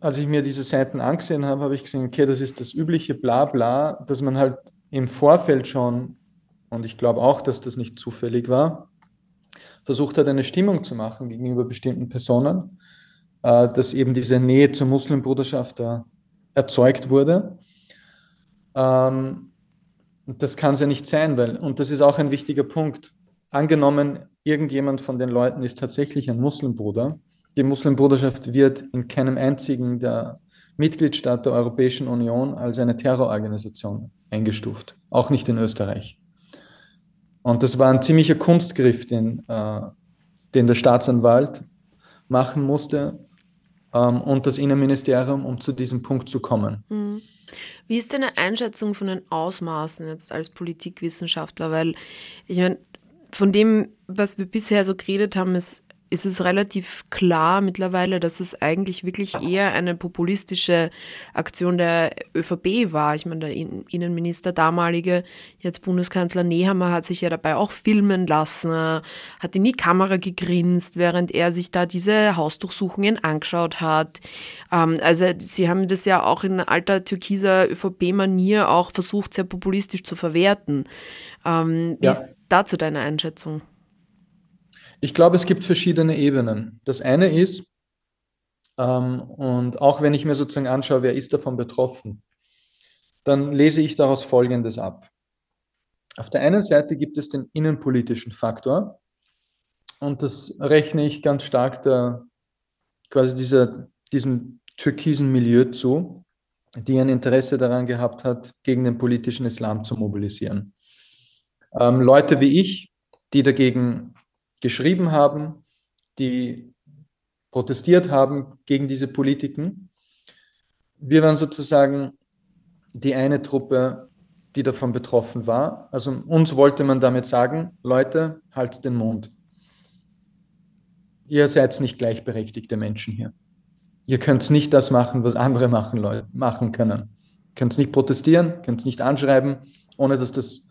als ich mir diese Seiten angesehen habe, habe ich gesehen, okay, das ist das übliche Blabla, dass man halt im Vorfeld schon, und ich glaube auch, dass das nicht zufällig war, versucht hat, eine Stimmung zu machen gegenüber bestimmten Personen, äh, dass eben diese Nähe zur Muslimbruderschaft da erzeugt wurde. Ähm, das kann es ja nicht sein, weil, und das ist auch ein wichtiger Punkt, angenommen, irgendjemand von den Leuten ist tatsächlich ein Muslimbruder. Die Muslimbruderschaft wird in keinem einzigen der Mitgliedstaaten der Europäischen Union als eine Terrororganisation eingestuft, auch nicht in Österreich. Und das war ein ziemlicher Kunstgriff, den, äh, den der Staatsanwalt machen musste ähm, und das Innenministerium, um zu diesem Punkt zu kommen. Mhm. Wie ist deine Einschätzung von den Ausmaßen jetzt als Politikwissenschaftler? Weil ich meine, von dem, was wir bisher so geredet haben, ist, ist es relativ klar mittlerweile, dass es eigentlich wirklich eher eine populistische Aktion der ÖVP war. Ich meine, der Innenminister damalige, jetzt Bundeskanzler Nehammer, hat sich ja dabei auch filmen lassen, hat in die Kamera gegrinst, während er sich da diese Hausdurchsuchungen angeschaut hat. Ähm, also sie haben das ja auch in alter türkiser ÖVP-Manier auch versucht, sehr populistisch zu verwerten. Ähm, ja. Dazu deine Einschätzung? Ich glaube, es gibt verschiedene Ebenen. Das eine ist, ähm, und auch wenn ich mir sozusagen anschaue, wer ist davon betroffen, dann lese ich daraus Folgendes ab. Auf der einen Seite gibt es den innenpolitischen Faktor und das rechne ich ganz stark der, quasi dieser, diesem türkisen Milieu zu, die ein Interesse daran gehabt hat, gegen den politischen Islam zu mobilisieren. Ähm, Leute wie ich, die dagegen geschrieben haben, die protestiert haben gegen diese Politiken. Wir waren sozusagen die eine Truppe, die davon betroffen war. Also uns wollte man damit sagen, Leute, halt den Mund. ihr seid nicht gleichberechtigte Menschen hier. Ihr könnt nicht das machen, was andere machen, machen können. Ihr könnt nicht protestieren, könnt nicht anschreiben, ohne dass das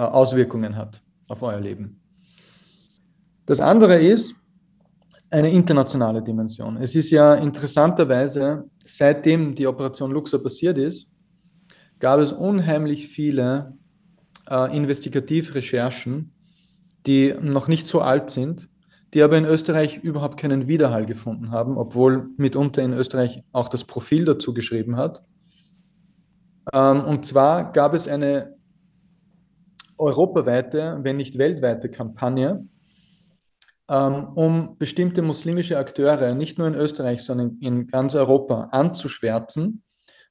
Auswirkungen hat auf euer Leben. Das andere ist eine internationale Dimension. Es ist ja interessanterweise, seitdem die Operation Luxor passiert ist, gab es unheimlich viele äh, Investigativrecherchen, die noch nicht so alt sind, die aber in Österreich überhaupt keinen Widerhall gefunden haben, obwohl mitunter in Österreich auch das Profil dazu geschrieben hat. Ähm, und zwar gab es eine europaweite, wenn nicht weltweite Kampagne, ähm, um bestimmte muslimische Akteure nicht nur in Österreich, sondern in ganz Europa anzuschwärzen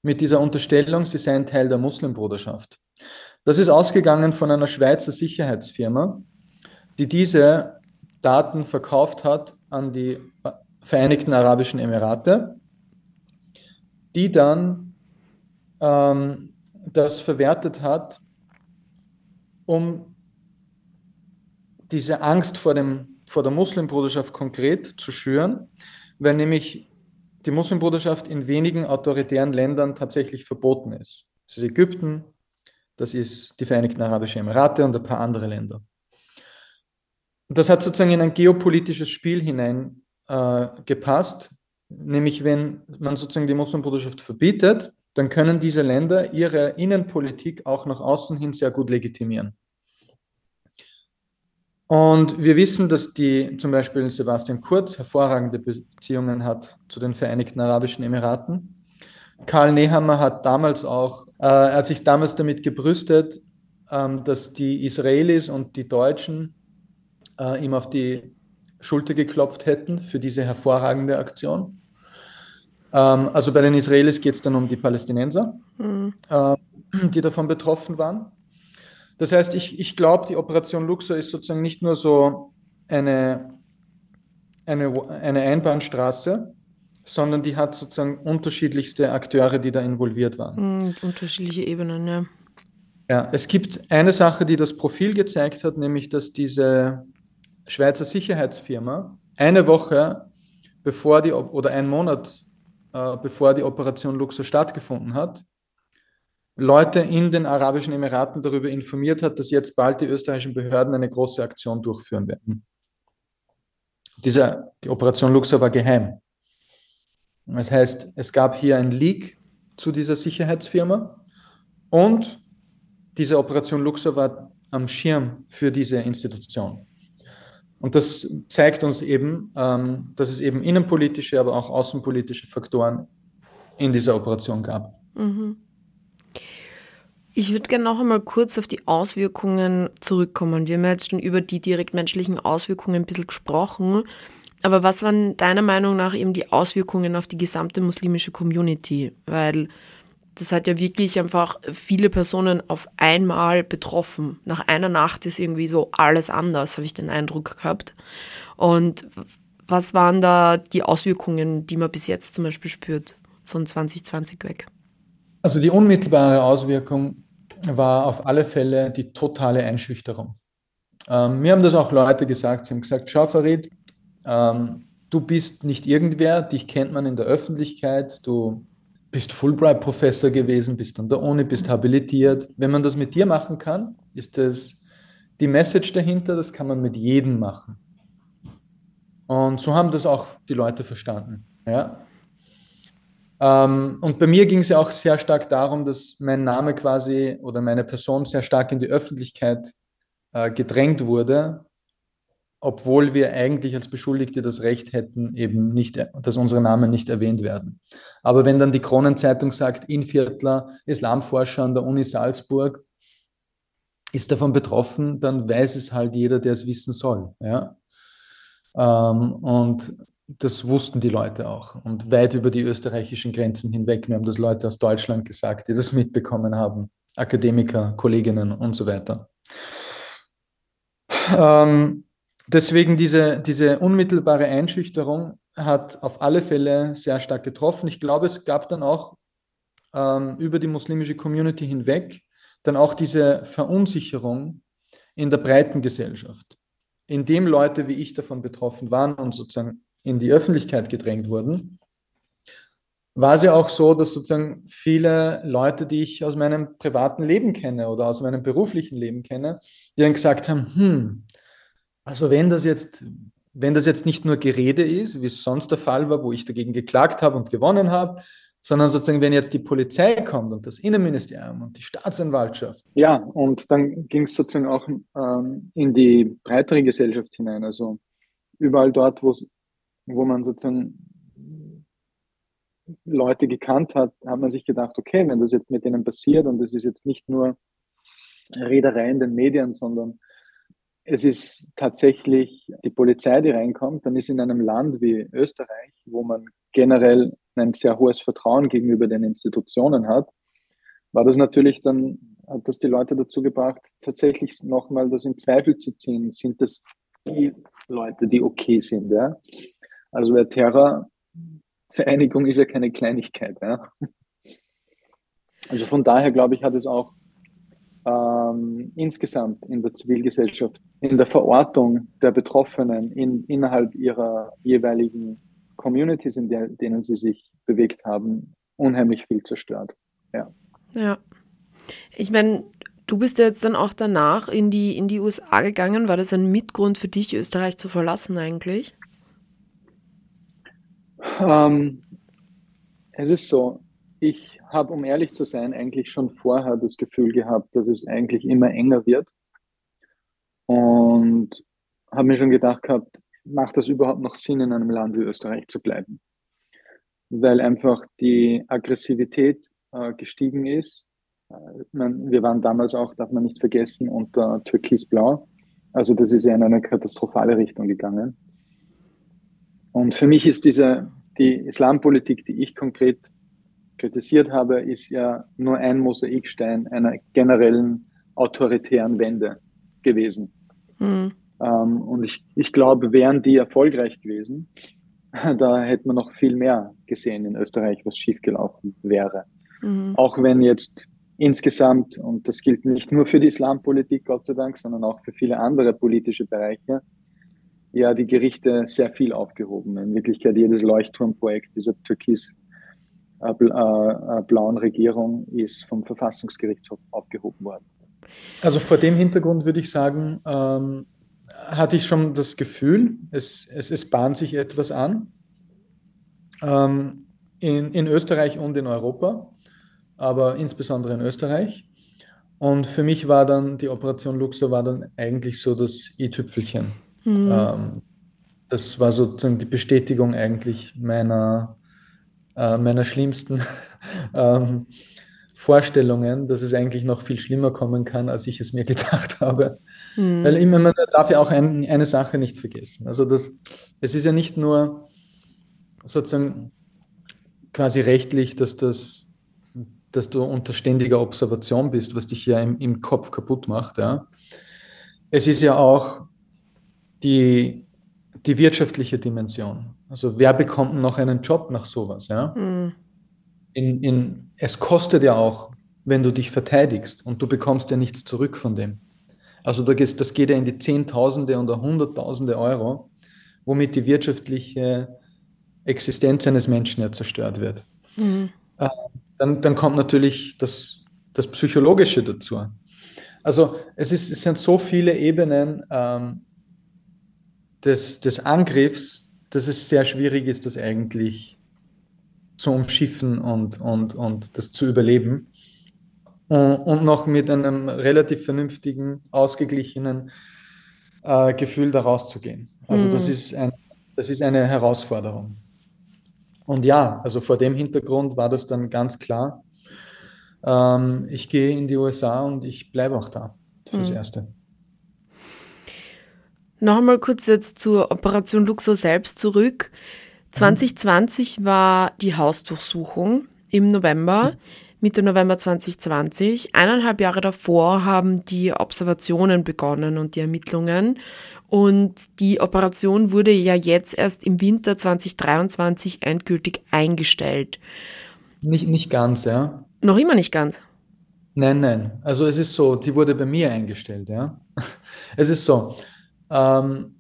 mit dieser Unterstellung, sie seien Teil der Muslimbruderschaft. Das ist ausgegangen von einer Schweizer Sicherheitsfirma, die diese Daten verkauft hat an die Vereinigten Arabischen Emirate, die dann ähm, das verwertet hat, um diese Angst vor, dem, vor der Muslimbruderschaft konkret zu schüren, weil nämlich die Muslimbruderschaft in wenigen autoritären Ländern tatsächlich verboten ist. Das ist Ägypten, das ist die Vereinigten Arabischen Emirate und ein paar andere Länder. Und das hat sozusagen in ein geopolitisches Spiel hineingepasst, äh, nämlich wenn man sozusagen die Muslimbruderschaft verbietet, dann können diese Länder ihre Innenpolitik auch nach außen hin sehr gut legitimieren. Und wir wissen, dass die zum Beispiel Sebastian Kurz hervorragende Beziehungen hat zu den Vereinigten Arabischen Emiraten. Karl Nehammer hat damals auch, äh, hat sich damals damit gebrüstet, ähm, dass die Israelis und die Deutschen äh, ihm auf die Schulter geklopft hätten für diese hervorragende Aktion. Ähm, also bei den Israelis geht es dann um die Palästinenser, mhm. äh, die davon betroffen waren. Das heißt, ich, ich glaube, die Operation Luxor ist sozusagen nicht nur so eine, eine, eine Einbahnstraße, sondern die hat sozusagen unterschiedlichste Akteure, die da involviert waren. Mhm, unterschiedliche Ebenen, ja. Ja, es gibt eine Sache, die das Profil gezeigt hat, nämlich dass diese Schweizer Sicherheitsfirma eine Woche bevor die oder ein Monat äh, bevor die Operation Luxor stattgefunden hat, Leute in den Arabischen Emiraten darüber informiert hat, dass jetzt bald die österreichischen Behörden eine große Aktion durchführen werden. Diese, die Operation Luxor war geheim. Das heißt, es gab hier ein Leak zu dieser Sicherheitsfirma und diese Operation Luxor war am Schirm für diese Institution. Und das zeigt uns eben, ähm, dass es eben innenpolitische, aber auch außenpolitische Faktoren in dieser Operation gab. Mhm. Ich würde gerne noch einmal kurz auf die Auswirkungen zurückkommen. Wir haben ja jetzt schon über die direktmenschlichen Auswirkungen ein bisschen gesprochen. Aber was waren deiner Meinung nach eben die Auswirkungen auf die gesamte muslimische Community? Weil das hat ja wirklich einfach viele Personen auf einmal betroffen. Nach einer Nacht ist irgendwie so alles anders, habe ich den Eindruck gehabt. Und was waren da die Auswirkungen, die man bis jetzt zum Beispiel spürt von 2020 weg? Also die unmittelbare Auswirkung war auf alle Fälle die totale Einschüchterung. Ähm, mir haben das auch Leute gesagt, sie haben gesagt, schau Farid, ähm, du bist nicht irgendwer, dich kennt man in der Öffentlichkeit, du bist Fulbright-Professor gewesen, bist an der Uni, bist habilitiert. Wenn man das mit dir machen kann, ist das die Message dahinter, das kann man mit jedem machen. Und so haben das auch die Leute verstanden. Ja? Ähm, und bei mir ging es ja auch sehr stark darum, dass mein Name quasi oder meine Person sehr stark in die Öffentlichkeit äh, gedrängt wurde, obwohl wir eigentlich als Beschuldigte das Recht hätten, eben nicht, dass unsere Namen nicht erwähnt werden. Aber wenn dann die Kronenzeitung sagt, Inviertler, Islamforscher an der Uni Salzburg, ist davon betroffen, dann weiß es halt jeder, der es wissen soll. Ja? Ähm, und das wussten die Leute auch und weit über die österreichischen Grenzen hinweg. Mir haben das Leute aus Deutschland gesagt, die das mitbekommen haben, Akademiker, Kolleginnen und so weiter. Ähm, Deswegen diese, diese unmittelbare Einschüchterung hat auf alle Fälle sehr stark getroffen. Ich glaube, es gab dann auch ähm, über die muslimische Community hinweg dann auch diese Verunsicherung in der breiten Gesellschaft. indem Leute wie ich davon betroffen waren und sozusagen in die Öffentlichkeit gedrängt wurden, war es ja auch so, dass sozusagen viele Leute, die ich aus meinem privaten Leben kenne oder aus meinem beruflichen Leben kenne, die dann gesagt haben, hm, also wenn das jetzt, wenn das jetzt nicht nur Gerede ist, wie es sonst der Fall war, wo ich dagegen geklagt habe und gewonnen habe, sondern sozusagen, wenn jetzt die Polizei kommt und das Innenministerium und die Staatsanwaltschaft. Ja, und dann ging es sozusagen auch ähm, in die breitere Gesellschaft hinein. Also überall dort, wo man sozusagen Leute gekannt hat, hat man sich gedacht, okay, wenn das jetzt mit denen passiert und es ist jetzt nicht nur Rederei in den Medien, sondern es ist tatsächlich die Polizei, die reinkommt, dann ist in einem Land wie Österreich, wo man generell ein sehr hohes Vertrauen gegenüber den Institutionen hat, war das natürlich dann, hat das die Leute dazu gebracht, tatsächlich nochmal das in Zweifel zu ziehen. Sind das die Leute, die okay sind? Ja? Also wer Terror Vereinigung ist ja keine Kleinigkeit. Ja? Also von daher glaube ich, hat es auch ähm, insgesamt in der Zivilgesellschaft, in der Verortung der Betroffenen in, innerhalb ihrer jeweiligen Communities, in der, denen sie sich bewegt haben, unheimlich viel zerstört. Ja. Ja. Ich meine, du bist ja jetzt dann auch danach in die, in die USA gegangen. War das ein Mitgrund für dich, Österreich zu verlassen eigentlich? Ähm, es ist so, ich habe, um ehrlich zu sein, eigentlich schon vorher das Gefühl gehabt, dass es eigentlich immer enger wird. Und habe mir schon gedacht gehabt, macht das überhaupt noch Sinn, in einem Land wie Österreich zu bleiben? Weil einfach die Aggressivität äh, gestiegen ist. Äh, man, wir waren damals auch, darf man nicht vergessen, unter Türkisblau. Also das ist ja in eine katastrophale Richtung gegangen. Und für mich ist diese, die Islampolitik, die ich konkret kritisiert habe, ist ja nur ein Mosaikstein einer generellen autoritären Wende gewesen. Mhm. Ähm, und ich, ich glaube, wären die erfolgreich gewesen, *laughs* da hätte man noch viel mehr gesehen in Österreich, was schiefgelaufen wäre. Mhm. Auch wenn jetzt insgesamt, und das gilt nicht nur für die Islampolitik, Gott sei Dank, sondern auch für viele andere politische Bereiche, ja die Gerichte sehr viel aufgehoben. In Wirklichkeit jedes Leuchtturmprojekt dieser türkis-blauen äh, äh, Regierung ist vom Verfassungsgerichtshof aufgehoben worden. Also vor dem Hintergrund würde ich sagen, ähm, hatte ich schon das Gefühl, es, es, es bahnt sich etwas an. Ähm, in, in Österreich und in Europa, aber insbesondere in Österreich. Und für mich war dann die Operation Luxor war dann eigentlich so das i-Tüpfelchen. Mhm. Ähm, das war sozusagen die Bestätigung eigentlich meiner, äh, meiner schlimmsten *laughs* ähm, Vorstellungen, dass es eigentlich noch viel schlimmer kommen kann, als ich es mir *laughs* gedacht habe. Mhm. Weil immer, man darf ja auch ein, eine Sache nicht vergessen. Also das, es ist ja nicht nur sozusagen quasi rechtlich, dass, das, dass du unter ständiger Observation bist, was dich ja im, im Kopf kaputt macht. Ja. Es ist ja auch die, die wirtschaftliche Dimension. Also wer bekommt noch einen Job nach sowas? Ja? Mhm. In, in, es kostet ja auch, wenn du dich verteidigst und du bekommst ja nichts zurück von dem. Also das geht ja in die Zehntausende oder Hunderttausende Euro, womit die wirtschaftliche Existenz eines Menschen ja zerstört wird. Mhm. Äh, dann, dann kommt natürlich das, das Psychologische dazu. Also es, ist, es sind so viele Ebenen, ähm, des, des Angriffs, dass es sehr schwierig ist, das eigentlich zu umschiffen und, und, und das zu überleben. Und noch mit einem relativ vernünftigen, ausgeglichenen äh, Gefühl da rauszugehen. Also mhm. das, ist ein, das ist eine Herausforderung. Und ja, also vor dem Hintergrund war das dann ganz klar. Ähm, ich gehe in die USA und ich bleibe auch da fürs mhm. Erste. Noch einmal kurz jetzt zur Operation Luxor selbst zurück. 2020 war die Hausdurchsuchung im November, Mitte November 2020. Eineinhalb Jahre davor haben die Observationen begonnen und die Ermittlungen. Und die Operation wurde ja jetzt erst im Winter 2023 endgültig eingestellt. Nicht, nicht ganz, ja. Noch immer nicht ganz. Nein, nein. Also es ist so, die wurde bei mir eingestellt, ja. *laughs* Es ist so, Ähm,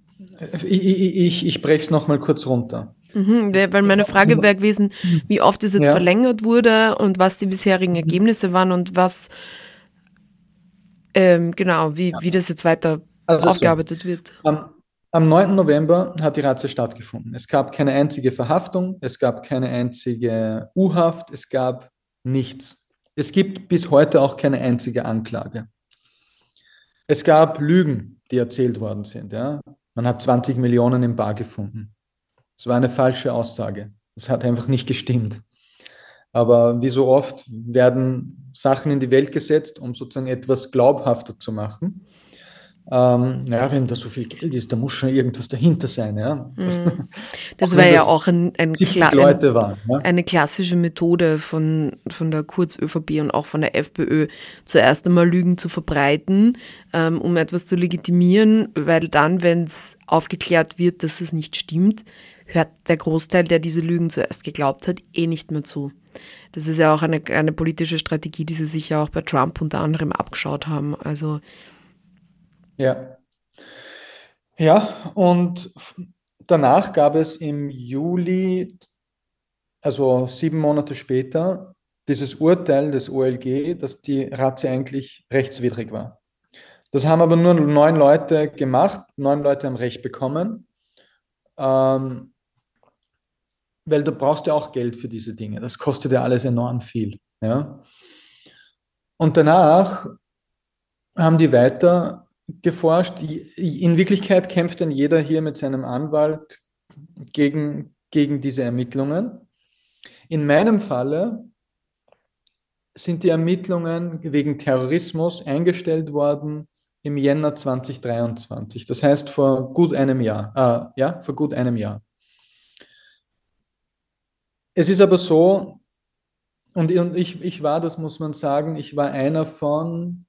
ich ich, ich breche es nochmal kurz runter. Mhm, weil meine Frage wäre gewesen, wie oft es jetzt ja. verlängert wurde und was die bisherigen mhm. Ergebnisse waren und was, ähm, genau, wie, wie das jetzt weiter also aufgearbeitet so. wird. Am, am 9. November hat die Razzia stattgefunden. Es gab keine einzige Verhaftung, es gab keine einzige U-Haft, es gab nichts. Es gibt bis heute auch keine einzige Anklage. Es gab Lügen, die erzählt worden sind. Ja? Man hat 20 Millionen im Bar gefunden. Das war eine falsche Aussage. Das hat einfach nicht gestimmt. Aber wie so oft werden Sachen in die Welt gesetzt, um sozusagen etwas glaubhafter zu machen ähm, ja, wenn da so viel Geld ist, da muss schon irgendwas dahinter sein. Ja? *laughs* Das, mhm. das wäre ja auch ein, ein Kla ein, waren, ja? eine klassische Methode von, von der Kurz-ÖVP und auch von der FPÖ, zuerst einmal Lügen zu verbreiten, ähm, um etwas zu legitimieren, weil dann, wenn es aufgeklärt wird, dass es nicht stimmt, hört der Großteil, der diese Lügen zuerst geglaubt hat, eh nicht mehr zu. Das ist ja auch eine, eine politische Strategie, die sie sich ja auch bei Trump unter anderem abgeschaut haben. Also ja. Ja, und danach gab es im Juli, also sieben Monate später, dieses Urteil des OLG, dass die Ratze eigentlich rechtswidrig war. Das haben aber nur neun Leute gemacht, neun Leute haben Recht bekommen, ähm, weil du brauchst ja auch Geld für diese Dinge. Das kostet ja alles enorm viel. Ja? Und danach haben die weiter geforscht. In Wirklichkeit kämpft dann jeder hier mit seinem Anwalt gegen, gegen diese Ermittlungen. In meinem Falle sind die Ermittlungen wegen Terrorismus eingestellt worden im Jänner 2023. Das heißt vor gut einem Jahr. Äh, ja, vor gut einem Jahr. Es ist aber so, und ich, ich war, das muss man sagen, ich war einer von,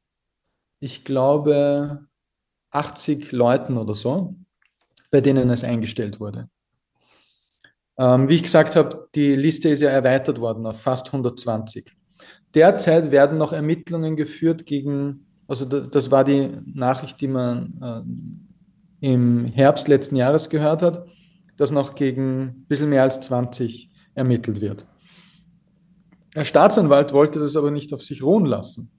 ich glaube, 80 Leuten oder so, bei denen es eingestellt wurde. Ähm, wie ich gesagt habe, die Liste ist ja erweitert worden auf fast 120. Derzeit werden noch Ermittlungen geführt gegen, also das war die Nachricht, die man äh, im Herbst letzten Jahres gehört hat, dass noch gegen ein bisschen mehr als 20 ermittelt wird. Der Staatsanwalt wollte das aber nicht auf sich ruhen lassen.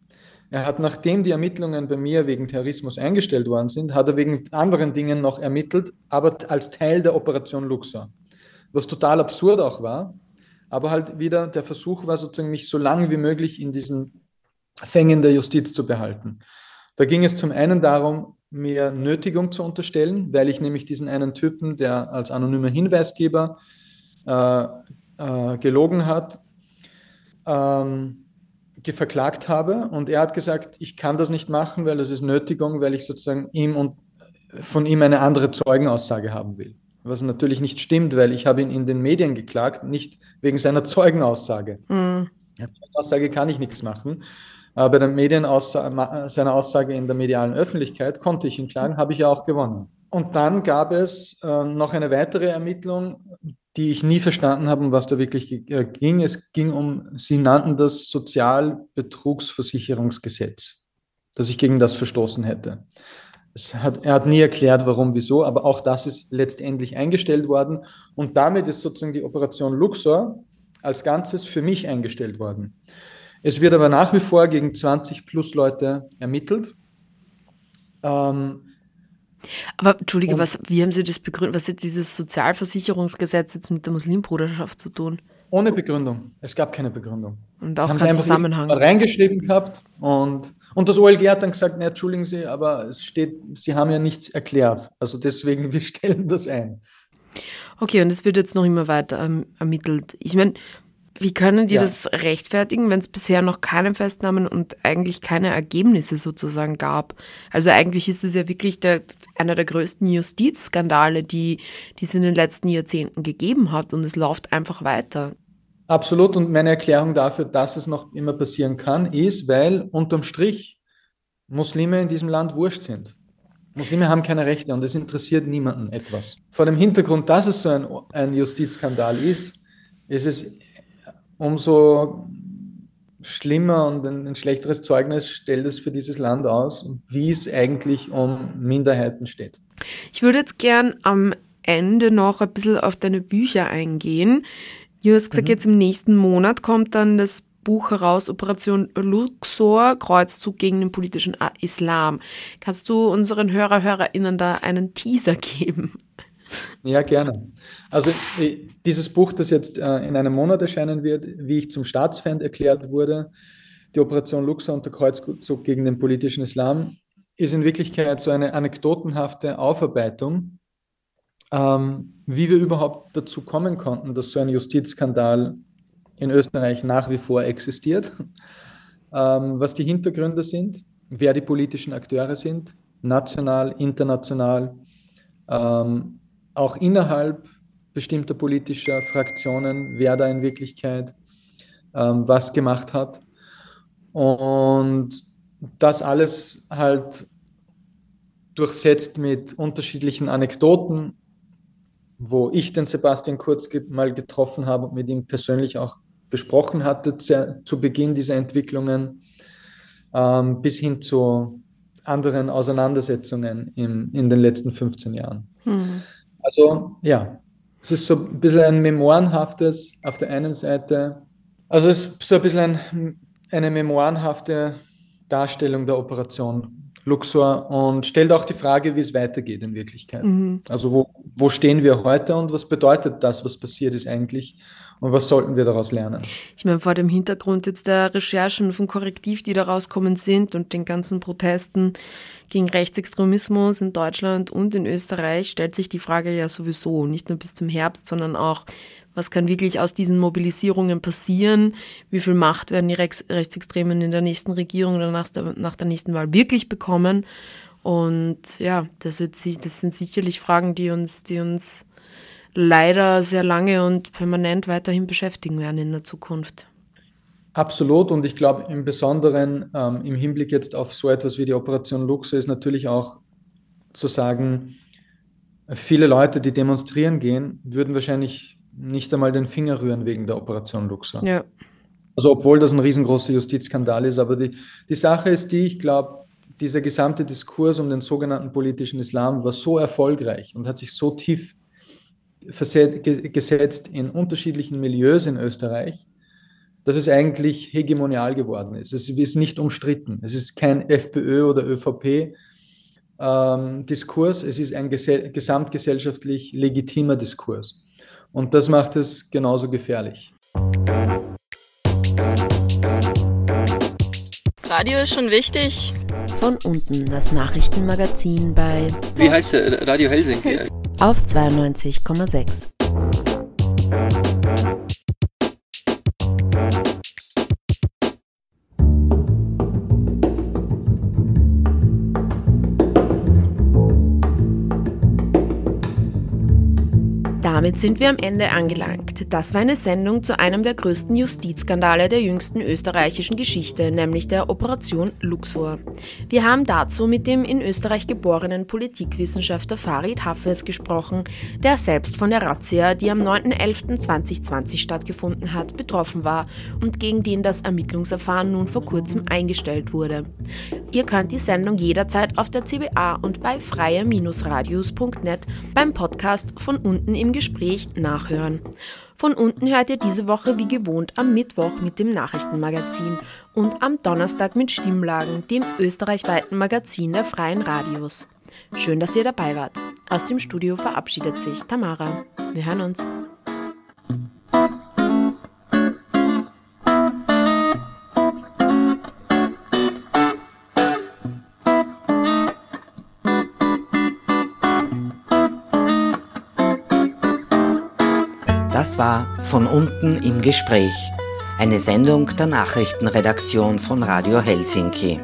Er hat, nachdem die Ermittlungen bei mir wegen Terrorismus eingestellt worden sind, hat er wegen anderen Dingen noch ermittelt, aber als Teil der Operation Luxor. Was total absurd auch war, aber halt wieder der Versuch war sozusagen, mich so lange wie möglich in diesen Fängen der Justiz zu behalten. Da ging es zum einen darum, mir Nötigung zu unterstellen, weil ich nämlich diesen einen Typen, der als anonymer Hinweisgeber äh, äh, gelogen hat, ähm, verklagt habe und er hat gesagt, ich kann das nicht machen, weil das ist Nötigung, weil ich sozusagen ihm und von ihm eine andere Zeugenaussage haben will. Was natürlich nicht stimmt, weil ich habe ihn in den Medien geklagt, nicht wegen seiner Zeugenaussage. Mhm. Aussage kann ich nichts machen. Aber bei der Medienaussage, seiner Aussage in der medialen Öffentlichkeit konnte ich ihn klagen, habe ich ja auch gewonnen. Und dann gab es äh, noch eine weitere Ermittlung, die ich nie verstanden habe, um was da wirklich äh, ging. Es ging um, sie nannten das Sozialbetrugsversicherungsgesetz, dass ich gegen das verstoßen hätte. Hat, er hat nie erklärt, warum, wieso, aber auch das ist letztendlich eingestellt worden. Und damit ist sozusagen die Operation Luxor als Ganzes für mich eingestellt worden. Es wird aber nach wie vor gegen 20 plus Leute ermittelt. Ähm, aber Entschuldige, was, wie haben Sie das begründet? Was hat dieses Sozialversicherungsgesetz jetzt mit der Muslimbruderschaft zu tun? Ohne Begründung. Es gab keine Begründung. Und auch keinen Zusammenhang. reingeschrieben gehabt und, und das OLG hat dann gesagt, entschuldigen Sie, aber es steht, Sie haben ja nichts erklärt. Also deswegen, *laughs* wir stellen das ein. Okay, und es wird jetzt noch immer weiter ähm, ermittelt. Ich meine, wie können die ja. das rechtfertigen, wenn es bisher noch keine Festnahmen und eigentlich keine Ergebnisse sozusagen gab? Also eigentlich ist es ja wirklich der, einer der größten Justizskandale, die, die es in den letzten Jahrzehnten gegeben hat und es läuft einfach weiter. Absolut. Und meine Erklärung dafür, dass es noch immer passieren kann, ist, weil unterm Strich Muslime in diesem Land wurscht sind. Muslime haben keine Rechte und es interessiert niemanden etwas. Vor dem Hintergrund, dass es so ein, ein Justizskandal ist, ist es umso schlimmer und ein, ein, schlechteres Zeugnis stellt es für dieses Land aus, wie es eigentlich um Minderheiten steht. Ich würde jetzt gern am Ende noch ein bisschen auf deine Bücher eingehen. Du hast gesagt, mhm. jetzt im nächsten Monat kommt dann das Buch heraus, Operation Luxor, Kreuzzug gegen den politischen Islam. Kannst du unseren Hörer, Hörerinnen da einen Teaser geben? Ja, gerne. Also äh, dieses Buch, das jetzt äh, in einem Monat erscheinen wird, wie ich zum Staatsfeind erklärt wurde, die Operation Luxor und der Kreuzzug gegen den politischen Islam, ist in Wirklichkeit so eine anekdotenhafte Aufarbeitung, ähm, wie wir überhaupt dazu kommen konnten, dass so ein Justizskandal in Österreich nach wie vor existiert, ähm, was die Hintergründe sind, wer die politischen Akteure sind, national, international, ähm, auch innerhalb bestimmter politischer Fraktionen, wer da in Wirklichkeit ähm, was gemacht hat. Und das alles halt durchsetzt mit unterschiedlichen Anekdoten, wo ich den Sebastian Kurz mal getroffen habe und mit ihm persönlich auch besprochen hatte zu, Beginn dieser Entwicklungen, ähm, bis hin zu anderen Auseinandersetzungen im, in den letzten 15 Jahren. Mhm. Also ja, es ist so ein bisschen ein memoirenhaftes auf der einen Seite, also es ist so ein bisschen ein, eine memoirenhafte Darstellung der Operation Luxor und stellt auch die Frage, wie es weitergeht in Wirklichkeit. Mhm. Also wo, wo stehen wir heute und was bedeutet das, was passiert ist eigentlich und was sollten wir daraus lernen? Ich meine, vor dem Hintergrund jetzt der Recherchen von Korrektiv, die da rauskommen sind und den ganzen Protesten gegen Rechtsextremismus in Deutschland und in Österreich, stellt sich die Frage ja sowieso, nicht nur bis zum Herbst, sondern auch, was kann wirklich aus diesen Mobilisierungen passieren? Wie viel Macht werden die Rechts Rechtsextremen in der nächsten Regierung oder nach der, nach der nächsten Wahl wirklich bekommen? Und ja, das, wird, das sind sicherlich Fragen, die uns, die uns leider sehr lange und permanent weiterhin beschäftigen werden in der Zukunft. Absolut und ich glaube im Besonderen ähm, im Hinblick jetzt auf so etwas wie die Operation Luxo ist natürlich auch zu sagen, viele Leute, die demonstrieren gehen, würden wahrscheinlich nicht einmal den Finger rühren wegen der Operation Luxor. Ja. Also obwohl das ein riesengroßer Justizskandal ist, aber die, die Sache ist die, ich glaube, dieser gesamte Diskurs um den sogenannten politischen Islam war so erfolgreich und hat sich so tief gesetzt in unterschiedlichen Milieus in Österreich, dass es eigentlich hegemonial geworden ist. Es ist nicht umstritten. Es ist kein FPÖ oder ÖVP. Ähm, Diskurs, es ist ein gesamtgesellschaftlich legitimer Diskurs. Und das macht es genauso gefährlich. Radio ist schon wichtig. Von unten das Nachrichtenmagazin bei. Wie heißt der? Radio Helsinki auf 92,6. Damit sind wir am Ende angelangt. Das war eine Sendung zu einem der größten Justizskandale der jüngsten österreichischen Geschichte, nämlich der Operation Luxor. Wir haben dazu mit dem in Österreich geborenen Politikwissenschaftler Farid Hafez gesprochen, der selbst von der Razzia, die am 9.11.2020 stattgefunden hat, betroffen war und gegen den das Ermittlungsverfahren nun vor kurzem eingestellt wurde. Ihr könnt die Sendung jederzeit auf der CBA und bei freier-radius.net beim Podcast von unten im Gespräch Gespräch nachhören. Von unten hört ihr diese Woche wie gewohnt am Mittwoch mit dem Nachrichtenmagazin und am Donnerstag mit Stimmlagen, dem österreichweiten Magazin der freien Radios. Schön, dass ihr dabei wart. Aus dem Studio verabschiedet sich Tamara. Wir hören uns. Das war Von unten im Gespräch, eine Sendung der Nachrichtenredaktion von Radio Helsinki.